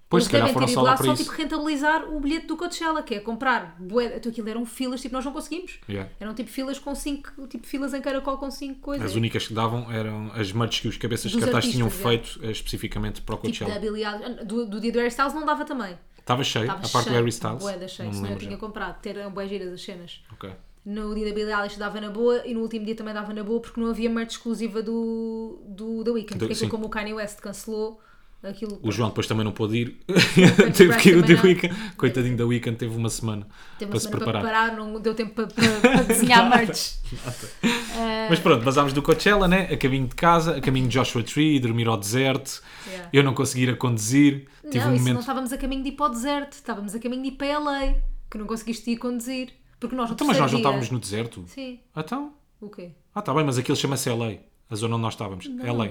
Pois, Eles se devem ter só ido lá lá só isso. tipo rentabilizar o bilhete do Coachella, que é comprar bué, então aquilo eram filas, tipo, nós não conseguimos. Yeah. Eram tipo filas com cinco, tipo filas em caracol com cinco coisas. As únicas que davam eram as merch que os cabeças de cartaz tinham artistas, feito eh, especificamente para o tipo Coachella. Billie Eilish. do, do dia do Harry Styles não dava também. Estava cheio, Estava a parte do cheio, Harry Styles. bué da cheio, não me senão eu tinha comprado, ter bué giras as cenas. Ok. No dia da Billie Eilish dava na boa e no último dia também dava na boa porque não havia merch exclusiva do, do The Weeknd. Porque aquilo como o Kanye West cancelou aquilo. O João depois também não pôde ir. Teve que ir o The. Weeknd. Coitadinho da Weeknd, teve uma semana Teve para uma se semana para preparar. preparar, não deu tempo para, para- para desenhar merch. Mas pronto, vazámos do Coachella, né? A caminho de casa, a caminho de Joshua Tree, dormir ao deserto. Yeah. Eu não conseguir ir a conduzir. Tive não, um isso não momento. estávamos a caminho de ir para o deserto, estávamos a caminho de ir para LA, que não conseguiste ir conduzir. Porque nós Então, mas nós não terceiro estávamos dia- no deserto? Sim, Então? o quê? Ah, tá bem, mas aquilo chama-se LA. A zona onde nós estávamos. LA.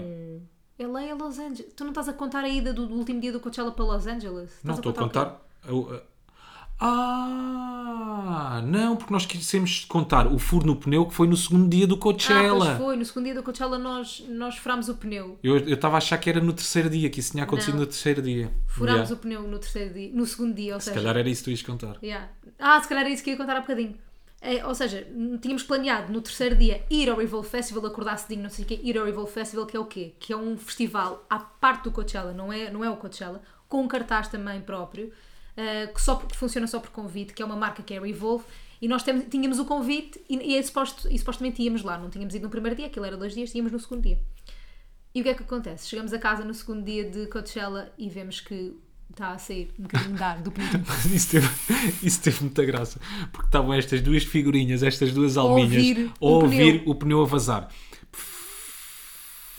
LA é Los Angeles. Tu não estás a contar a ida do, do último dia do Coachella para Los Angeles? Estás Não, estou a o quê? contar. Ah, não, porque nós quisemos contar o furo no pneu que foi no segundo dia do Ah, Coachella. pois foi. No segundo dia do Coachella nós, nós furámos o pneu. eu eu estava a achar que era no terceiro dia, que isso tinha acontecido Não. no terceiro dia. Furámos Yeah. o pneu no terceiro dia, no segundo dia, ou Se seja. calhar era isso que tu ias contar. Yeah. Ah, se calhar era isso que eu ia contar há bocadinho. É, ou seja, n- tínhamos planeado no terceiro dia ir ao Revolve Festival, acordar cedinho, não sei o quê, ir ao Revolve Festival, que é o quê? Que é um festival à parte do Coachella, não é, não é o Coachella, com um cartaz também próprio, eh, que, só, que funciona só por convite, que é uma marca que é Revolve, e nós temos- tínhamos o convite e, e, é suposto, e supostamente íamos lá, não tínhamos ido no primeiro dia, aquilo era dois dias, íamos no segundo dia. E o que é que acontece? Chegamos a casa no segundo dia de Coachella e vemos que está a sair um bocadinho de ar do pneu. Isso teve, isso teve muita graça. Porque estavam estas duas figurinhas, estas duas alminhas, ouvir a o ouvir pneu. o pneu a vazar.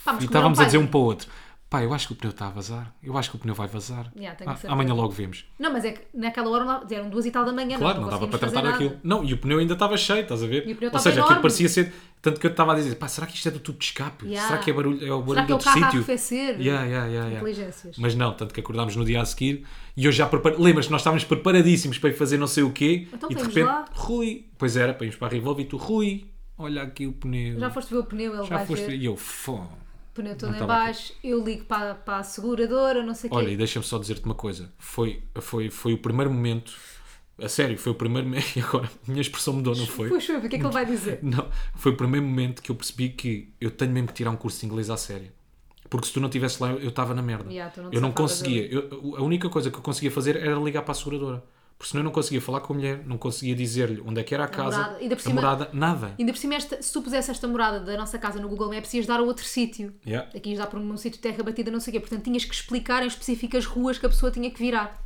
Pá, E estávamos a dizer um para o outro: pá, eu acho que o pneu está a vazar. Eu acho que o pneu vai vazar. Yeah, tenho Ah, certeza. amanhã logo vemos. Não, mas é que naquela hora não- eram duas e tal da manhã, Claro, não, dava para tratar aquilo. Não, e o pneu ainda estava cheio, estás a ver? E o pneu Ou estava seja, aquilo enorme. parecia ser. Tanto que eu estava a dizer: pá, será que isto é do tubo de escape? Yeah. Será que é, barulho, é o barulho Será que de é o outro carro a sítio? arrefecer? Yeah, yeah, yeah, yeah. Inteligências. Mas não, tanto que acordámos no dia a seguir e eu já preparei. Lembras que nós estávamos preparadíssimos para ir fazer não sei o quê Então e de vamos repente, lá. Rui, pois era, para irmos para a Revolve e tu, Rui, olha aqui o pneu. Já foste ver o pneu, ele Já vai foste ver. e eu, fô. O pneu todo Não em estava baixo, eu ligo para, para a seguradora, não sei o Olha, e quê. deixa-me só dizer-te uma coisa. Foi, foi, foi o primeiro momento, a sério, foi o primeiro momento, e agora a minha expressão mudou, não foi? Pois foi, o que é que ele vai dizer? Não, foi o primeiro momento que eu percebi que eu tenho mesmo que tirar um curso de inglês à sério. Porque se tu não estivesse lá, eu- estava na merda. Yeah, não eu não conseguia. Eu- a única coisa que eu conseguia fazer era ligar para a seguradora. Porque senão eu não conseguia falar com a mulher, não conseguia dizer-lhe onde é que era a casa, morada. Ainda por a cima- morada, nada. Ainda por cima, esta, se tu pusesse esta morada da nossa casa no Google Maps, ias dar a outro sítio. Yeah. Aqui ias dar para um sítio de terra batida, não sei o quê. Portanto, tinhas que explicar em específicas ruas que a pessoa tinha que virar.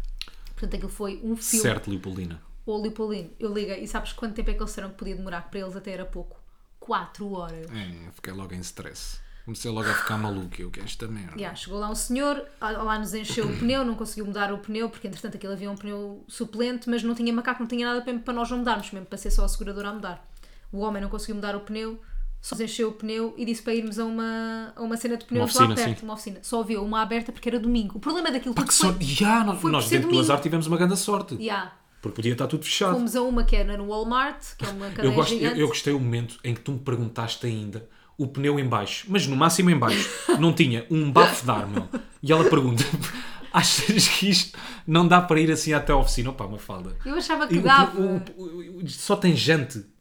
Portanto, aquilo foi um filme. Certo, Leopoldina. Ou Lipolino. Eu liguei. E sabes quanto tempo é que eles disseram que podia demorar? Para eles até era pouco. 4 horas. É, fiquei logo em stress. Comecei logo a ficar maluco. Eu que esta merda. Yeah, chegou lá um senhor, lá nos encheu o pneu, não conseguiu mudar o pneu, porque entretanto aquilo havia um pneu suplente, mas não tinha macaco, não tinha nada para, para nós não mudarmos, mesmo para ser só a seguradora a mudar. O homem não conseguiu mudar o pneu, só nos encheu o pneu e disse para irmos a uma, a uma cena de pneus Uma lá oficina, perto, sim. uma oficina. Só havia uma aberta porque era domingo. O problema daquilo Pá, tudo que foi... sorte. Já, nós, foi nós dentro do azar tivemos uma grande sorte. Yeah. Porque podia estar tudo fechado. Fomos a uma que era no Walmart, que é uma cadeia Eu, gosto, eu, eu gostei o momento em que tu me perguntaste ainda o pneu em baixo, mas no máximo em baixo, não tinha um bafo de ar, meu. E ela pergunta: achas que isto não dá para ir assim até à oficina? Opa, uma falda. Eu achava que dava. o- o- o- só tem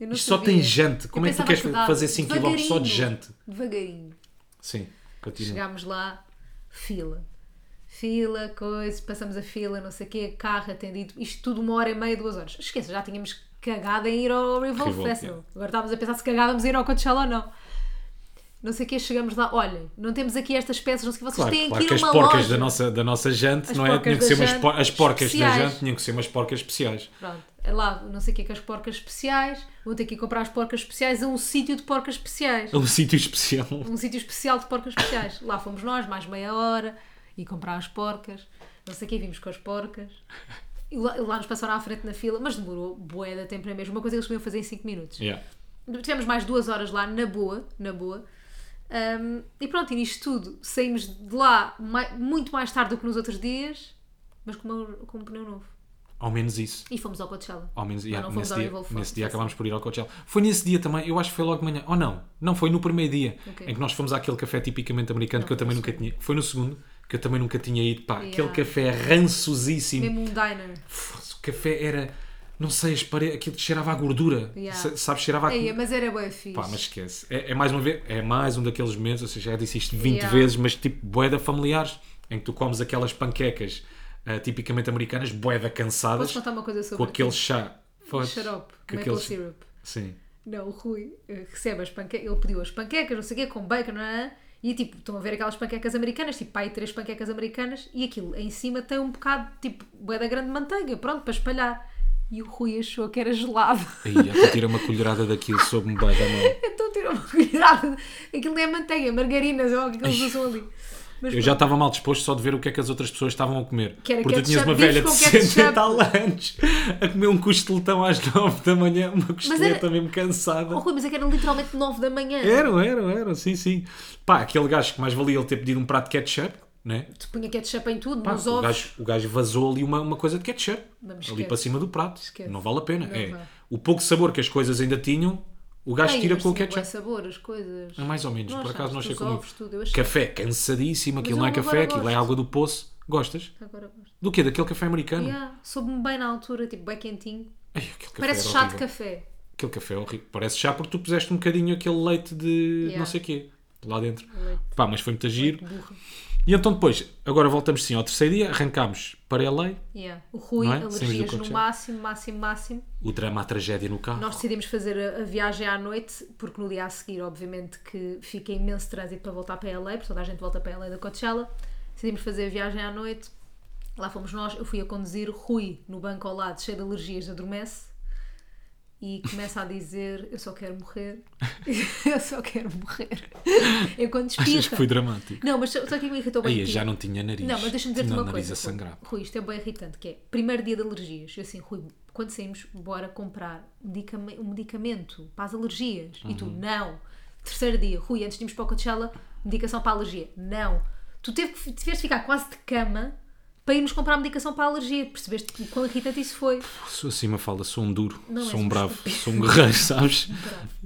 não Isto só tem. Eu Como é que tu queres que fazer 5 km só de jante? Devagarinho. Sim, continua. Chegámos lá, fila. Fila, coisa, passamos a fila, não sei o quê, carro atendido. Isto tudo uma hora e meia, duas horas. Esqueça, já tínhamos cagado em ir ao Revolve Revolve, Festival. yeah. Agora estávamos a pensar se cagávamos em ir ao Coachella ou não. Não sei o quê, chegamos lá. Olhem, não temos aqui estas peças, não sei o que. Vocês Claro, têm claro que que ir as a uma porcas loja. da nossa, da nossa jante, As não é? Tinham que da ser umas por- as porcas especiais. da jante tinham que ser umas porcas especiais. Pronto, é lá, não sei o que é que as porcas especiais. Vão ter que ir comprar as porcas especiais a um sítio de porcas especiais. É um sítio especial. um sítio especial de porcas especiais. Lá fomos nós, mais meia hora, e comprar as porcas. Não sei o que, vimos com as porcas. E lá, lá nos passaram à frente na fila, mas demorou bué de tempo na mesma. Uma coisa que eles podiam fazer em 5 minutos. Yeah. Tivemos mais duas horas lá, na boa, na boa. Um, e pronto, e nisto tudo, saímos de lá mai- muito mais tarde do que nos outros dias, mas com, uma- com um pneu novo. Ao menos isso. E fomos ao Coachella. Ao menos, yeah, não fomos nesse, ao dia, nesse dia Festival. acabámos por ir ao Coachella. Foi nesse dia também, eu acho que foi logo de manhã. Ou não, não, foi no primeiro dia Ok. em que nós fomos àquele café tipicamente americano Não, que eu também nunca tinha. Foi no segundo que eu também nunca tinha ido. Pá, Yeah. aquele café rançosíssimo. Mesmo um diner. O café era, não sei, as paredes, aquilo que cheirava a gordura. Yeah. Sa- Sabes, cheirava a. Ei, mas era bem fixe. Pá, mas esquece. É, é mais uma vez, é mais um daqueles momentos, ou seja, já disse isto 20 Yeah. vezes, mas tipo boeda familiares, em que tu comes aquelas panquecas ah, tipicamente americanas, boeda cansadas, Posso contar uma coisa sobre com aquele chá. Foda-se. Xarope, Com maple aqueles- syrup. Sim. Não, o Rui eh, recebe as panquecas, ele pediu as panquecas, não sei o quê, com bacon, não é? E tipo, estão a ver aquelas panquecas americanas, tipo, pai, três panquecas americanas, e aquilo em cima tem um bocado, tipo, bué da grande manteiga, pronto, para espalhar. E o Rui achou que era gelado. Aí, até tira uma colherada daquilo sob-me bem da mão. então tirou uma colherada. Aquilo é manteiga, é margarinas, ou o que eles usam ali. Mas Eu já estava mal disposto só de ver o que é que as outras pessoas estavam a comer. Que era Porque tu tinhas uma velha de bifes com 60 e ketchup. tal anos a comer um costeletão às 9 da manhã, uma costeleta mesmo cansada. Oh, Rui, mas é que era literalmente 9 da manhã. Eram, eram, eram, sim, sim. Pá, aquele gajo que mais valia ele ter pedido um prato de ketchup, né? Tu punha ketchup em tudo, Pá, nos o, ovos. gajo, o gajo vazou ali uma, uma coisa de ketchup. Me ali para cima do prato. Esquece. Não vale a pena. Não é, vai. o pouco sabor que as coisas ainda tinham, o gajo Ai, tira com o ketchup. sabor, as coisas. É mais ou menos, Não por acaso não achei comigo. Café, cansadíssimo, aquilo não é café, aquilo é gosto. água do poço. Gostas? Agora gosto. Do quê? Daquele café americano? Yeah, Soube-me bem na altura, tipo, bem quentinho. Ai, Parece chá de horrível. café. Aquele café é horrível. Parece chá porque tu puseste um bocadinho aquele leite de Yeah. não sei quê lá dentro. Leite. Pá, mas foi muito giro. Burro. E então depois, agora voltamos sim ao terceiro dia, arrancámos para LA, Yeah. O Rui, Não é? Alergias no máximo, máximo, máximo. o drama, a tragédia no carro. Nós decidimos fazer a, a viagem à noite, porque no dia a seguir, obviamente, que fica imenso trânsito para voltar para LA, porque toda a gente volta para LA da Coachella. Decidimos fazer a viagem à noite. Lá fomos nós, eu fui a conduzir, Rui no banco ao lado, cheio de alergias, adormece e começa a dizer: Eu só quero morrer, eu só quero morrer. Eu quando Achas que espirra. foi dramático? Não, mas o que que me irritou bem? Aí já não tinha nariz. Não, mas deixa-me dizer-te uma nariz coisa. a Rui. sangrar. Rui, isto é bem irritante, que é primeiro dia de alergias. Eu assim, Rui, quando saímos, bora comprar um medicamento para as alergias. E Uhum. tu, não. Terceiro dia, Rui, antes de irmos para o Coachella, medicação para a alergia. Não. Tu teve que, tiveste de ficar quase de cama para irmos comprar medicação para a alergia. Percebeste o quão irritante isso foi? Sou assim uma falda, sou um duro, Não, sou um bravo, sou um guerreiro, sabes?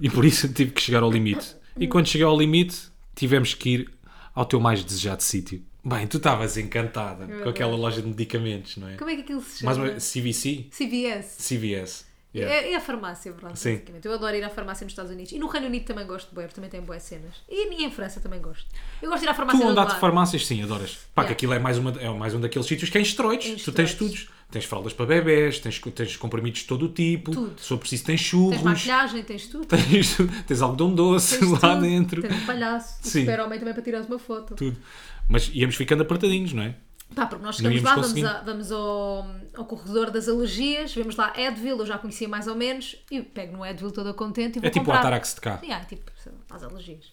E por isso tive que chegar ao limite. E quando cheguei ao limite, tivemos que ir ao teu mais desejado sítio. Bem, tu estavas encantada com aquela loja de medicamentos, não é? Como é que aquilo se Mais chama? uma CVC? CVS. CVS. Yeah. É, é a farmácia, pronto, Sim. basicamente. Eu adoro ir à farmácia nos Estados Unidos. E no Reino Unido também gosto de porque também tem boas cenas. E, em França também gosto. Eu gosto de ir à farmácia Tu do andar de farmácias, sim, adoras. Pá, Yeah. que aquilo é mais, uma, é mais um daqueles sítios que é em esteroides. Em Tu tens tudo. Tens fraldas para bebés, tens, tens comprimidos de todo o tipo. Tudo. Se for preciso, tens churros. Tens maquilhagem, tens tudo. Tens, tens algodão doce Tens lá tudo. dentro. Tens um palhaço. Sim. super-homem também para tirares uma foto. Tudo. Mas íamos ficando apertadinhos, não é? Pá, porque nós chegamos lá, vamos, a- vamos ao, ao corredor das alergias, vemos lá Advil, eu já conhecia mais ou menos, e pego no Advil toda contente e vou É tipo o comprar. Atarax de cá. Yeah, tipo, às alergias.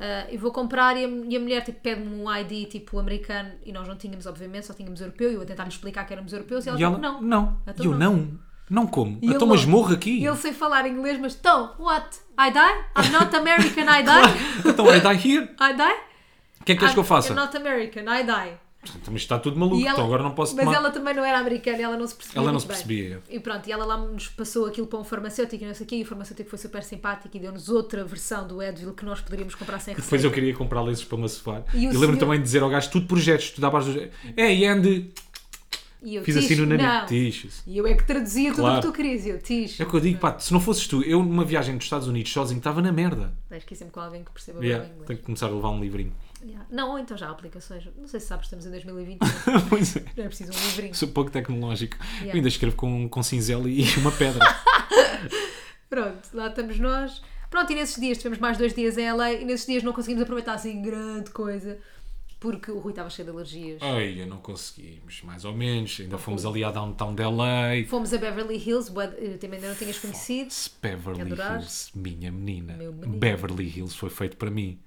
Ah, e vou comprar e a, e a mulher tipo, pede-me um ID tipo americano e nós não tínhamos, obviamente, só tínhamos europeu. E eu a tentar lhe explicar que éramos europeus e ela, E ela, tipo, não. não. Então E eu, não. não. Não como. E então, mas morro aqui. Ele sem falar inglês, mas então, what? I die? I'm not American, I die? então, I die here. I die? O que é que queres que eu faça? I'm not American, I die. Mas está tudo maluco. E ela- Então agora não posso Mas tomar. ela também não era americana, ela não se percebia. Ela não se bem. percebia. E pronto, e ela lá nos passou aquilo para um farmacêutico e não sei o quê, e o farmacêutico foi super simpático e deu-nos outra versão do Advil que nós poderíamos comprar sem receita. Depois eu queria comprar lenços para maçoar. E o E eu lembro senhor- também de dizer ao gajo, tudo projetos, tu davas. É, e ande... E eu, Fiz assim "Tish, no nariz. não." Tiches. E eu é que traduzia tudo o Claro. que tu querias. E eu, Tish. É o que eu digo, pá, se não fosses tu, eu numa viagem dos Estados Unidos sozinho estava na merda. Acho que é sempre com alguém que perceba Yeah, bem o inglês. Tenho que começar a levar um livrinho. Yeah. Não, ou então já há aplicações. Não sei se sabes, estamos em 2020. pois é. não é preciso um livrinho. Sou pouco tecnológico. Yeah. Eu ainda escrevo com, com cinzel e uma pedra. Pronto, lá estamos nós. Pronto, e nesses dias tivemos mais dois dias em LA e nesses dias não conseguimos aproveitar assim grande coisa porque o Rui estava cheio de alergias. Ai, não conseguimos, mais ou menos. Ainda fomos ali à downtown de LA. Fomos a Beverly Hills, eh, também ainda não tinhas conhecido. Beverly? Hills, minha menina. Beverly Hills foi feito para mim.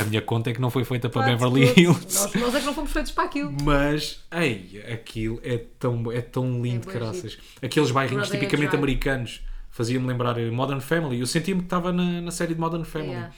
A minha conta é que não foi feita para Beverly todo. Hills. Nós, nós é que não fomos feitos para aquilo. Mas, ei, aquilo é tão, é tão lindo, bué caraças. Aqueles bairrinhos tipicamente americanos fazia-me lembrar eh, Modern Family. Eu sentia-me que estava na, na série de Modern Family. Yeah.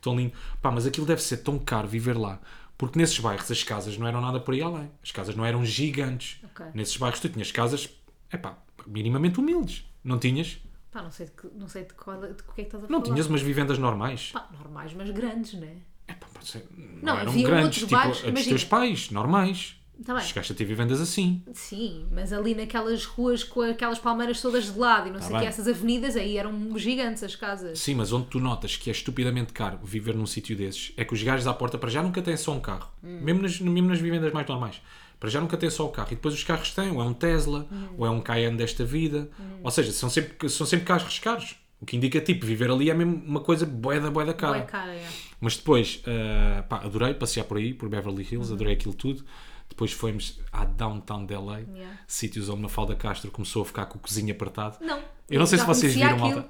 Tão lindo. Pá, mas aquilo deve ser tão caro viver lá. Porque nesses bairros as casas não eram nada por aí além. As casas não eram gigantes. Ok. Nesses bairros tu tinhas casas, epá, minimamente humildes. Não tinhas? Pá, não sei de que, não sei de, qual, de que é que estás a Não falar. tinhas umas vivendas normais. Pá, normais, mas grandes, não é? Epá, ser- não, Não, eram grandes, tipo bairros, a dos imagina. teus pais, normais. Tá bem. Chegaste a ter vivendas assim. Sim, mas ali naquelas ruas com aquelas palmeiras todas de lado e não sei o que, Tá bem. essas avenidas aí eram gigantes as casas. Sim, mas onde tu notas que é estupidamente caro viver num sítio desses é que os gajos à porta para já nunca têm só um carro. Hum. Mesmo, nas, mesmo nas vivendas mais normais. Para já nunca têm só o carro. E depois os carros têm, ou é um Tesla, Hum. ou é um Cayenne desta vida. Ou seja, são sempre, são sempre carros caros. O que indica, tipo, viver ali é mesmo uma coisa boeda, boeda cara. Bué cara, é. Mas depois, ah, pá, adorei passear por aí, por Beverly Hills, Uhum. adorei aquilo tudo. Depois fomos à downtown de LA, Yeah. sítios onde Mafalda Castro começou a ficar com o cozinho apertado. Não. Eu não sei se vocês viram, aquilo. malta.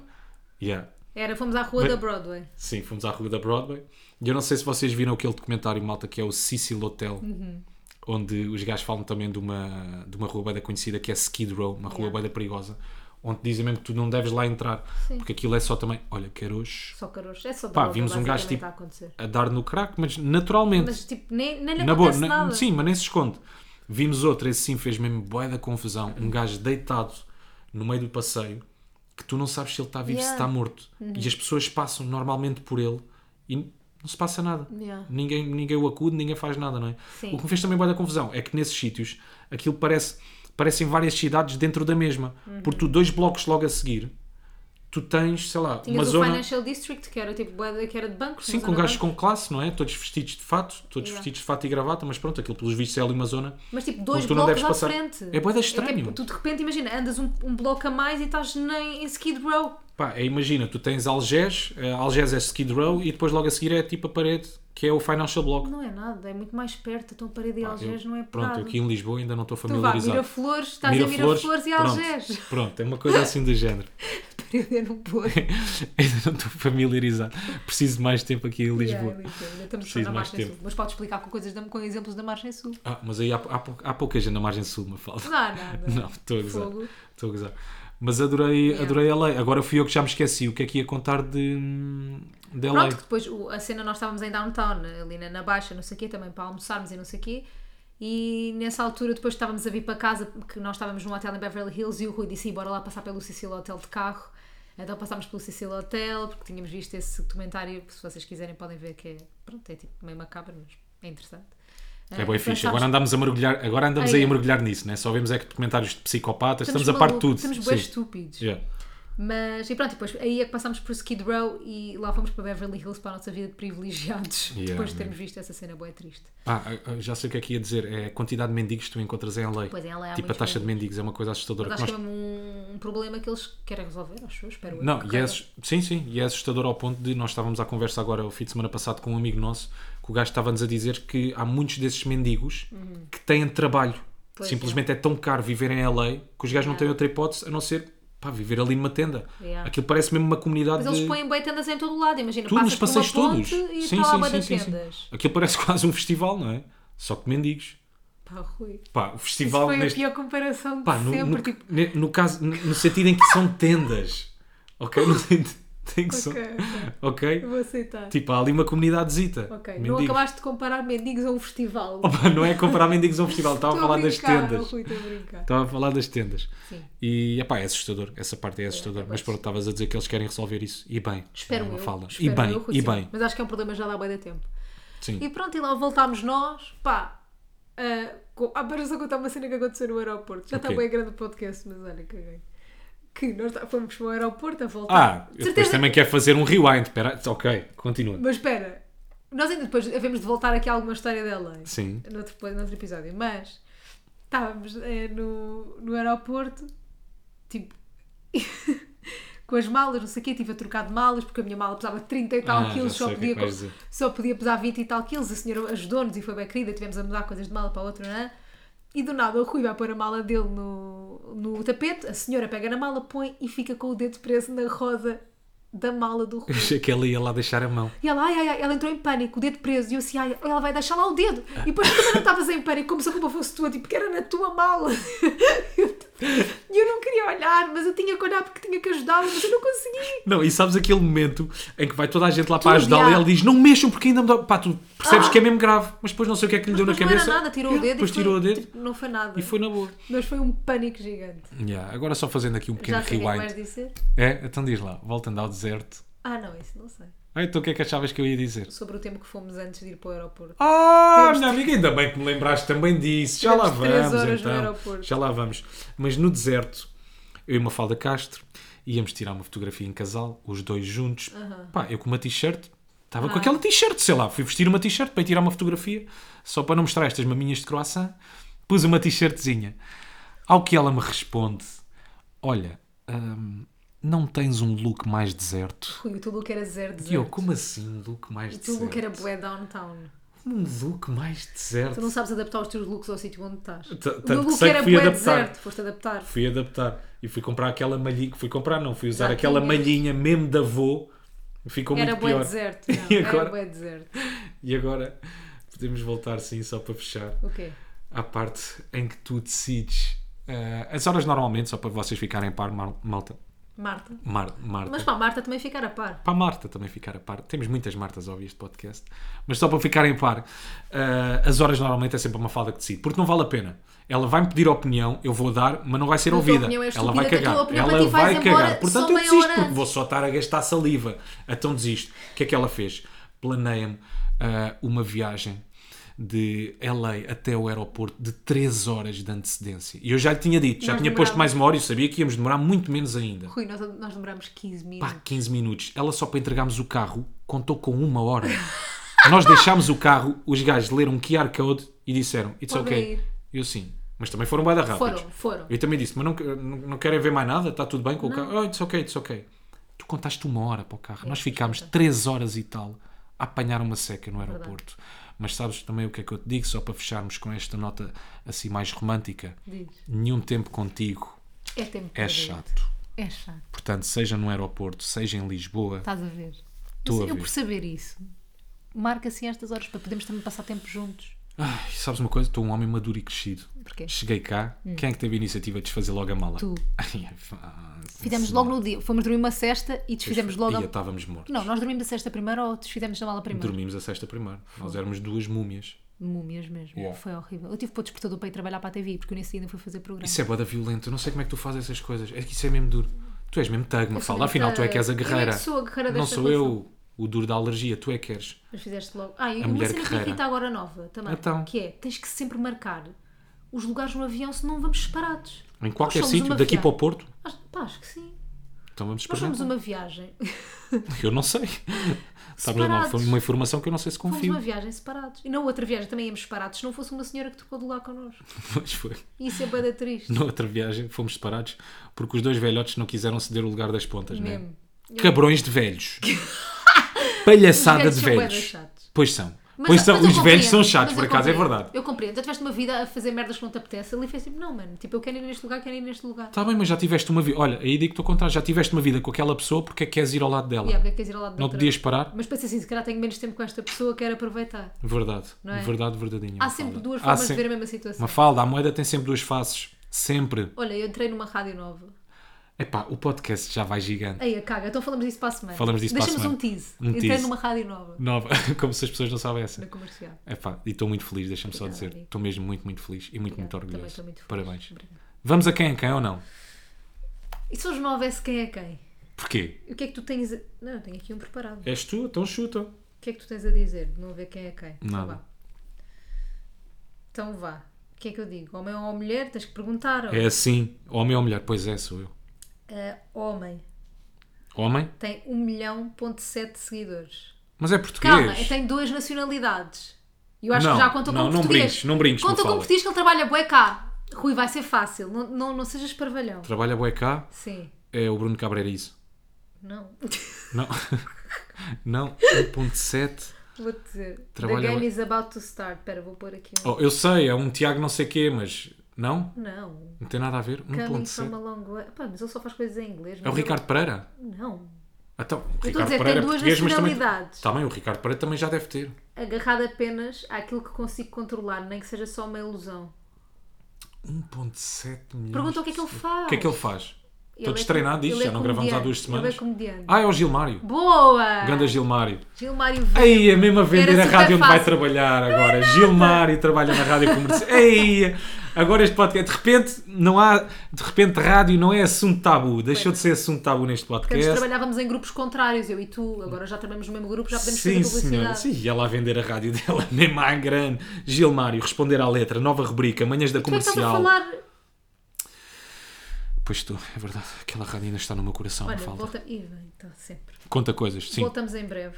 Yeah. Era, fomos à rua Mas- da Broadway. Sim, fomos à rua da Broadway. E eu não sei se vocês viram aquele documentário, malta, que é o Cecil Hotel, Uhum. onde os gajos falam também de uma, de uma rua bem conhecida que é Skid Row, uma rua Yeah. bem perigosa, onde dizem mesmo que tu não deves lá entrar, Sim. porque aquilo é só também, olha, caroço, Só caroço. É só Pá, vimos um gajo, tipo, a a dar no crack, mas naturalmente. Mas tipo, nem, nem lhe Na boa, nada. sim, mas nem se esconde. Vimos outro, esse sim fez mesmo boé da confusão. Um gajo deitado no meio do passeio que tu não sabes se ele está vivo, se Yeah. Uhum. está morto. E as pessoas passam normalmente por ele e não se passa nada. Yeah. Ninguém, ninguém o acude, ninguém faz nada, não é? Sim. O que me fez também boé da confusão é que nesses sítios aquilo parece parecem várias cidades dentro da mesma. Porque tu, dois blocos logo a seguir, tu tens, sei lá, Tinhas uma o zona. Financial District, que era tipo que era de bancos. Sim, com gajos com classe, não é? Todos vestidos de fato, todos Yeah. vestidos de fato e gravata, mas pronto, aquilo pelos vistos é ali uma zona. Mas tipo, dois blocos à passar. frente. É bué da estranho. tipo, tu de repente, imagina, andas um, um bloco a mais e estás nem em Skid Row. Pá, é, imagina, tu tens Algés, eh, Algés é Skid Row e depois logo a seguir é tipo a parede, que é o Financial Block. Não é nada, é muito mais perto. Então, parede e Pá, Algés eu- não é Pronto, eu aqui em Lisboa ainda não estou Tu vá, familiarizado. Miraflores, estás a Miraflores e pronto, Algés. Pronto, é uma coisa assim do género. Parede no Porto. ainda não estou familiarizado. Preciso de mais tempo aqui em Lisboa. Yeah, Lisboa. Ainda estamos só Preciso na mais margem tempo. sul. Mas podes explicar com coisas com exemplos da margem sul. Ah, mas aí há, há, há pouca gente na margem sul, me falta. Não há nada. Não, estou a gozar. Estou a gozar. Mas adorei, Yeah. adorei a lei. Agora fui eu que já me esqueci o que é que ia contar de, Pronto, que depois o- a cena nós estávamos em downtown, ali na, na Baixa, não sei o quê, também para almoçarmos e não sei o quê. E nessa altura depois estávamos a vir para casa, porque nós estávamos num hotel em Beverly Hills e o Rui disse, "Ih, bora lá passar pelo Cecil Hotel de carro. Então passámos pelo Cecil Hotel, porque tínhamos visto esse documentário, que se vocês quiserem podem ver que é, pronto, é tipo meio macabro, mas é interessante. É Ah, bem e fixe. passámos- Agora andamos a mergulhar, agora andamos Ai, aí a é. mergulhar nisso, né? Só vemos é que documentários de psicopatas, estamos, Estamos a par de tudo. Estamos bem estúpidos. Yeah. Mas, e pronto, e depois aí é que passámos por Skid Row e lá fomos para Beverly Hills para a nossa vida de privilegiados, Yeah, depois de termos visto essa cena boa triste. Ah, já sei o que é que ia dizer. É a quantidade de mendigos que tu encontras em LA. Pois, em LA há tipo, a taxa de mendigos é uma coisa assustadora. Mas que acho nós- que é um, problema que eles querem resolver, acho eu, espero eu. Não, que e é, sim, sim, e é assustador ao ponto de nós estávamos à conversa agora o fim de semana passado com um amigo nosso que o gajo estava-nos a dizer que há muitos desses mendigos que têm trabalho. Uhum. Pois Simplesmente é. tão caro viver em LA que os gajos não têm outra hipótese a não ser pá, viver ali numa tenda. Yeah. Aquilo parece mesmo uma comunidade Mas eles de... põem bem tendas em todo o lado, imagina, Tudo nos passeios todos. e Sim, lá sim, sim, sim, tendas. Aquilo parece quase um festival, não é? Só que mendigos. Pá, Rui. Pá, o Isso festival foi neste... a pior comparação de Pá, no, sempre. no, tipo, ne- no caso, no no sentido em que são tendas. Ok? No sentido em que são... ok, ok, Ok? vou aceitar. Tipo, há ali uma comunidadezita. ok, não Mendigos. acabaste de comparar mendigos a um festival. Opa, não é comparar mendigos a um festival, estava a falar das tendas. Estava a falar das tendas. Sim. E epá, é assustador, essa parte é assustadora. é Mas bem pronto, estavas a dizer que eles querem resolver isso. E bem, Espero é eu. fala. espero E bem, eu, e bem. Mas acho que é um problema já dá bem de tempo. Sim. E pronto, e lá voltámos nós, pá. Uh, com... Ah, para só contar uma cena que aconteceu no aeroporto. Já está Ok. bem grande o podcast, mas olha, caguei. Que nós tá- fomos para o aeroporto a voltar. Ah, eu depois também quero fazer um rewind. Espera, ok, continua. Mas espera, nós ainda depois havemos de voltar aqui a alguma história dela. Sim. Noutro, noutro episódio. Mas estávamos eh, no, no aeroporto, tipo, com as malas, não sei o quê, estive a trocar de malas, porque a minha mala pesava 30 e tal Ah, quilos, só é podia, dizer. só podia pesar 20 e tal quilos. A senhora ajudou-nos e foi bem querida, tivemos a mudar coisas de mala para outra, não é? E do nada o Rui vai pôr a mala dele no, no tapete, a senhora pega na mala, põe e fica com o dedo preso na roda da mala do Rui. Eu achei que ela ia lá deixar a mão. E ela, ai, ai, ai, ela entrou em pânico, o dedo preso. E eu assim, ai, ela vai deixar lá o dedo. E depois tu também não estavas em pânico, como se a culpa fosse tua, tipo, que era na tua mala. E eu não queria olhar, mas eu tinha que olhar porque tinha que ajudá-la, mas eu não consegui. Não, e sabes aquele momento em que vai toda a gente lá para Tudo, ajudá-la e ele diz: Não mexam porque ainda me dá. Pá, tu percebes que é mesmo grave, mas depois não sei o que é que lhe deu na Mas não cabeça. era nada, tirou o dedo Depois foi, tirou o dedo tipo, não foi nada. e foi na boa. Mas foi um pânico gigante. Yeah, agora só fazendo aqui um pequeno Já que é que rewind. dizer? É, então diz lá, voltando ao deserto. Ah, não, isso não sei. Ah, então o que é que achavas que eu ia dizer? Sobre o tempo que fomos antes de ir para o aeroporto. Ah, Tivemos minha amiga, ainda bem que me lembraste também disso. Já lá três vamos, horas no então. aeroporto. Já lá vamos. Mas no deserto, eu e uma Falda Castro íamos tirar uma fotografia em casal, os dois juntos. Pá, eu com uma t-shirt, estava com Ah. aquela t-shirt, sei lá, fui vestir uma t-shirt para ir tirar uma fotografia, só para não mostrar estas maminhas de croissant, pus uma t-shirtzinha. Ao que ela me responde: Olha, hum, não tens um look mais deserto? Rui, o teu look era zero E eu, deserto. como assim um look mais O teu look era deserto? bué downtown. Um look mais deserto? Tu não sabes adaptar os teus looks ao sítio onde estás. T- O meu look era bué deserto. Foste adaptar. Fui adaptar. E fui comprar aquela malhinha. Fui comprar, não. Fui usar aquela malhinha mesmo da avô. Ficou Era muito pior. deserto. Não, E era agora? bué deserto. E agora podemos voltar, sim, só para fechar. O quê? à parte em que tu decides. eh, as horas normalmente, só para vocês ficarem a par, malta. Marta. Mar- Marta. Mas para a Marta também ficar a par. Para a Marta também ficar a par. Temos muitas Martas a ouvir este podcast. Mas só para ficarem a par, eh, as horas normalmente é sempre uma falda que decide. Porque não vale a pena. Ela vai-me pedir opinião, eu vou dar, mas não vai ser Mas a ouvida. é Ela vai cagar. opinião Ela para ti vai vai cagar. Portanto, eu desisto, porque vou só estar a gastar saliva. Então desisto. O que é que ela fez? Planeia-me eh, uma viagem de LA até o aeroporto de 3 horas de antecedência. E eu já lhe tinha dito, já nós tinha posto mais uma hora e eu sabia que íamos demorar muito menos ainda. Rui, nós, nós demoramos 15 minutos. Pá, 15 minutos. Ela só para entregarmos o carro contou com uma hora. Nós deixámos o carro, os gajos leram um QR Code e disseram It's Podem ok. ir. Eu sim. Mas também foram bem da rápidos. Foram, foram. Eu também disse, mas não, não, não querem ver mais nada? Está tudo bem com o Não. carro? Oh, it's ok, it's ok. Tu contaste uma hora para o carro. Nós pois ficámos conta. 3 horas e tal a apanhar uma seca no aeroporto. Mas sabes também o que é que eu te digo, só para fecharmos com esta nota assim mais romântica? Diz. Nenhum tempo contigo É tempo é chato. É chato. Portanto, seja no aeroporto, seja em Lisboa, Estás a ver? Estou eu, a eu ver. por saber isso, marca assim estas horas para podermos também passar tempo juntos. Ai, sabes uma coisa? Estou um homem maduro e crescido. Porquê? Cheguei cá, quem é que teve a iniciativa de desfazer logo a mala? Hum. Tu. Ai, é fácil. Fizemos logo no dia. Fomos dormir uma cesta e desfizemos logo. Ia, A... estávamos mortos. Não, nós dormimos a cesta primeiro ou desfizemos a mala primeiro? Dormimos a sexta primeiro. Nós éramos duas múmias. Múmias mesmo. Yeah. Foi horrível. Eu tive para o despertador para ir trabalhar para a TV porque eu nesse dia ainda fui fazer programa. Isso é boda violento. Eu não sei como é que tu fazes essas coisas. É que isso é mesmo duro. Tu és mesmo tag, Mafalda. mesmo Afinal, tu é que és a. Eu guerreira. que sou a guerreira Não sou relação. eu o duro da alergia. Tu é que queres. Mas fizeste logo. Ah, e A uma cena que irrita agora nova também. Então. Que é, tens que sempre marcar os lugares no avião se não vamos separados. Em qualquer sítio, daqui para o Porto. Acho, pá, acho que sim. Então vamos Nós fomos experimentar. uma viagem. Eu não sei. Sabes, não, foi uma informação que eu não sei se Fomos confio. uma viagem separados. E na outra viagem também íamos separados se não fosse uma senhora que tocou de lá connosco. Mas foi. Isso é bada triste. Na outra viagem fomos separados porque os dois velhotes não quiseram ceder o lugar das pontas, né? Mesmo. Cabrões de velhos. Palhaçada de velhos. Pois são. Mas- pois são. Os velhos são chatos, por acaso, é verdade. Eu compreendo. Já tiveste uma vida a fazer merdas que não te apetece. Ali fez tipo, não, mano. Tipo, eu quero ir neste lugar, quero ir neste lugar. Está bem, mas já tiveste uma vida. Olha, aí digo-te ao contrário, já tiveste uma vida com aquela pessoa porque é que queres ir ao lado dela. Yeah, porque é que queres ir ao lado Não te podias parar? Mas pensei assim, se calhar tenho menos tempo com esta pessoa, quero aproveitar. Verdade. É? Verdade, verdadeira. Há sempre duas formas de ver a mesma situação. Uma falda, a moeda tem sempre duas faces. Sempre. Olha, eu entrei numa rádio nova. Epá, o podcast já vai gigante. Ei, a caga, então falamos disso para a semana. Falamos disso para a Deixa-nos um semana. tease. Um Entrei numa rádio nova. Nova. Como se as pessoas não essa. Na comercial. Epá, e estou muito feliz, deixa-me só dizer. amigo. Estou mesmo muito, muito feliz e muito, Obrigada, muito também orgulhoso. estou muito feliz. Parabéns. Obrigada. Vamos a quem é quem ou não? E se hoje não houvesse quem é quem? Porquê? O que é que tu tens a... Não, eu tenho aqui um preparado. És tu, então chuta. O que é que tu tens a dizer? de Não ver quem é quem. Então Nada. vá. Então vá. O que é que eu digo? Homem ou mulher? Tens que perguntar. É assim, homem ou mulher? Pois é, sou eu. Ah, homem. Homem? Tem 1 milhão ponto 7 seguidores. Mas é português. Calma, tem duas nacionalidades. Eu acho Não, que já conta não, como não português. brinques, não brinques, Conta Mafalda. como português que ele trabalha bué cá. Rui, vai ser fácil. Não, não, não sejas parvalhão. Trabalha bué cá, Sim. é o Bruno Cabreirizo. Não. Não. não, 1.7. Vou-te dizer. Trabalha The game bué- is about to start. Espera, vou pôr aqui um... Oh, eu sei, é um Tiago não sei quê, mas... Não? Não. Não tem nada a ver? Coming from a 1.7. long way. Pá, mas ele só faz coisas em inglês. É o mas Ricardo Pereira? Não. Então, o Eu estou a Ricardo dizer, Pereira tem é duas português, mas também... nacionalidades. Também, o Ricardo Pereira também já deve ter. Agarrado apenas àquilo que consigo controlar, nem que seja só uma ilusão. 1.7 milhões. Pergunta o que é que ele faz. O que é que ele faz? Estou é destreinado com- disto, ele é já não gravamos há duas semanas. Ele é comediante. Ah, é o Gilmário. Boa! Ganda Gilmário. Gilmário. Ei, é mesmo a vender Era a rádio onde vai fácil. trabalhar agora. Gilmário trabalha na rádio comercial. Ei, agora este podcast. De repente, não há. De repente, rádio não é assunto tabu. Deixou de ser assunto tabu neste Porque antes podcast. trabalhávamos em grupos contrários, eu e tu. Agora já trabalhamos no mesmo grupo, já podemos Sim, fazer senhora. publicidade. Sim, e ela a vender a rádio dela, mesmo à grande. Gilmário, responder à letra, nova rubrica, manhãs da Tu é que estás a comercial. falar. Pois estou, é verdade. Aquela rádio ainda está no meu coração, Olha, não falta. volta. Bem, está sempre. Conta coisas, sim. Voltamos em breve.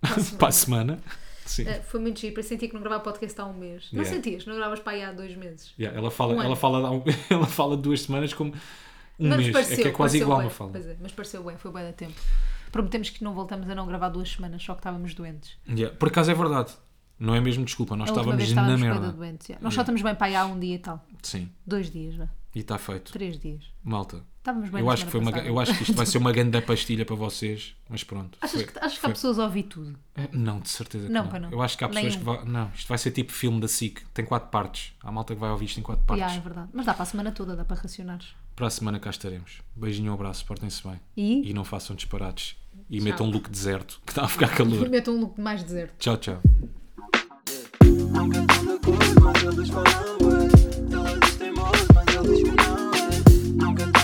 Para a semana. Para a semana. Sim. Eh, Foi muito giro, eu sentia que não gravava podcast há um mês. Não Yeah. sentias? Não gravas para aí há dois meses. Yeah, ela, fala, Um ela, ano. fala, um- ela fala de duas semanas como. Um mas mês. pareceu, é que é quase igual, bem, uma fala. Pois é, mas pareceu bem, foi bem da tempo. Prometemos que não voltamos a não gravar duas semanas, só que estávamos doentes. Yeah. Por acaso é verdade. Não é mesmo desculpa, nós estávamos na estávamos bué merda. da doentes. Nós só estamos bem para aí há um dia e tal. Sim, Dois dias, vá. E está feito. Três dias. Malta. Estávamos bem Eu acho, que foi uma, eu acho que isto vai ser uma grande pastilha para vocês, mas pronto. Achas, Foi- que, achas que há pessoas a ouvir tudo? É, Não, de certeza que Não, não. não. Eu acho que há pessoas Nenhum. que vão. Não, isto vai ser tipo filme da SIC. Tem quatro partes. Há malta que vai ouvir isto em quatro partes. Yeah, é verdade. Mas dá para a semana toda, dá para racionares. Para a semana cá estaremos. Beijinho, um abraço, portem-se bem. E? E não façam disparates. E Tchau. metam um look deserto, que está a ficar calor. Metam um look mais deserto. tchau, tchau. you know. I'm good.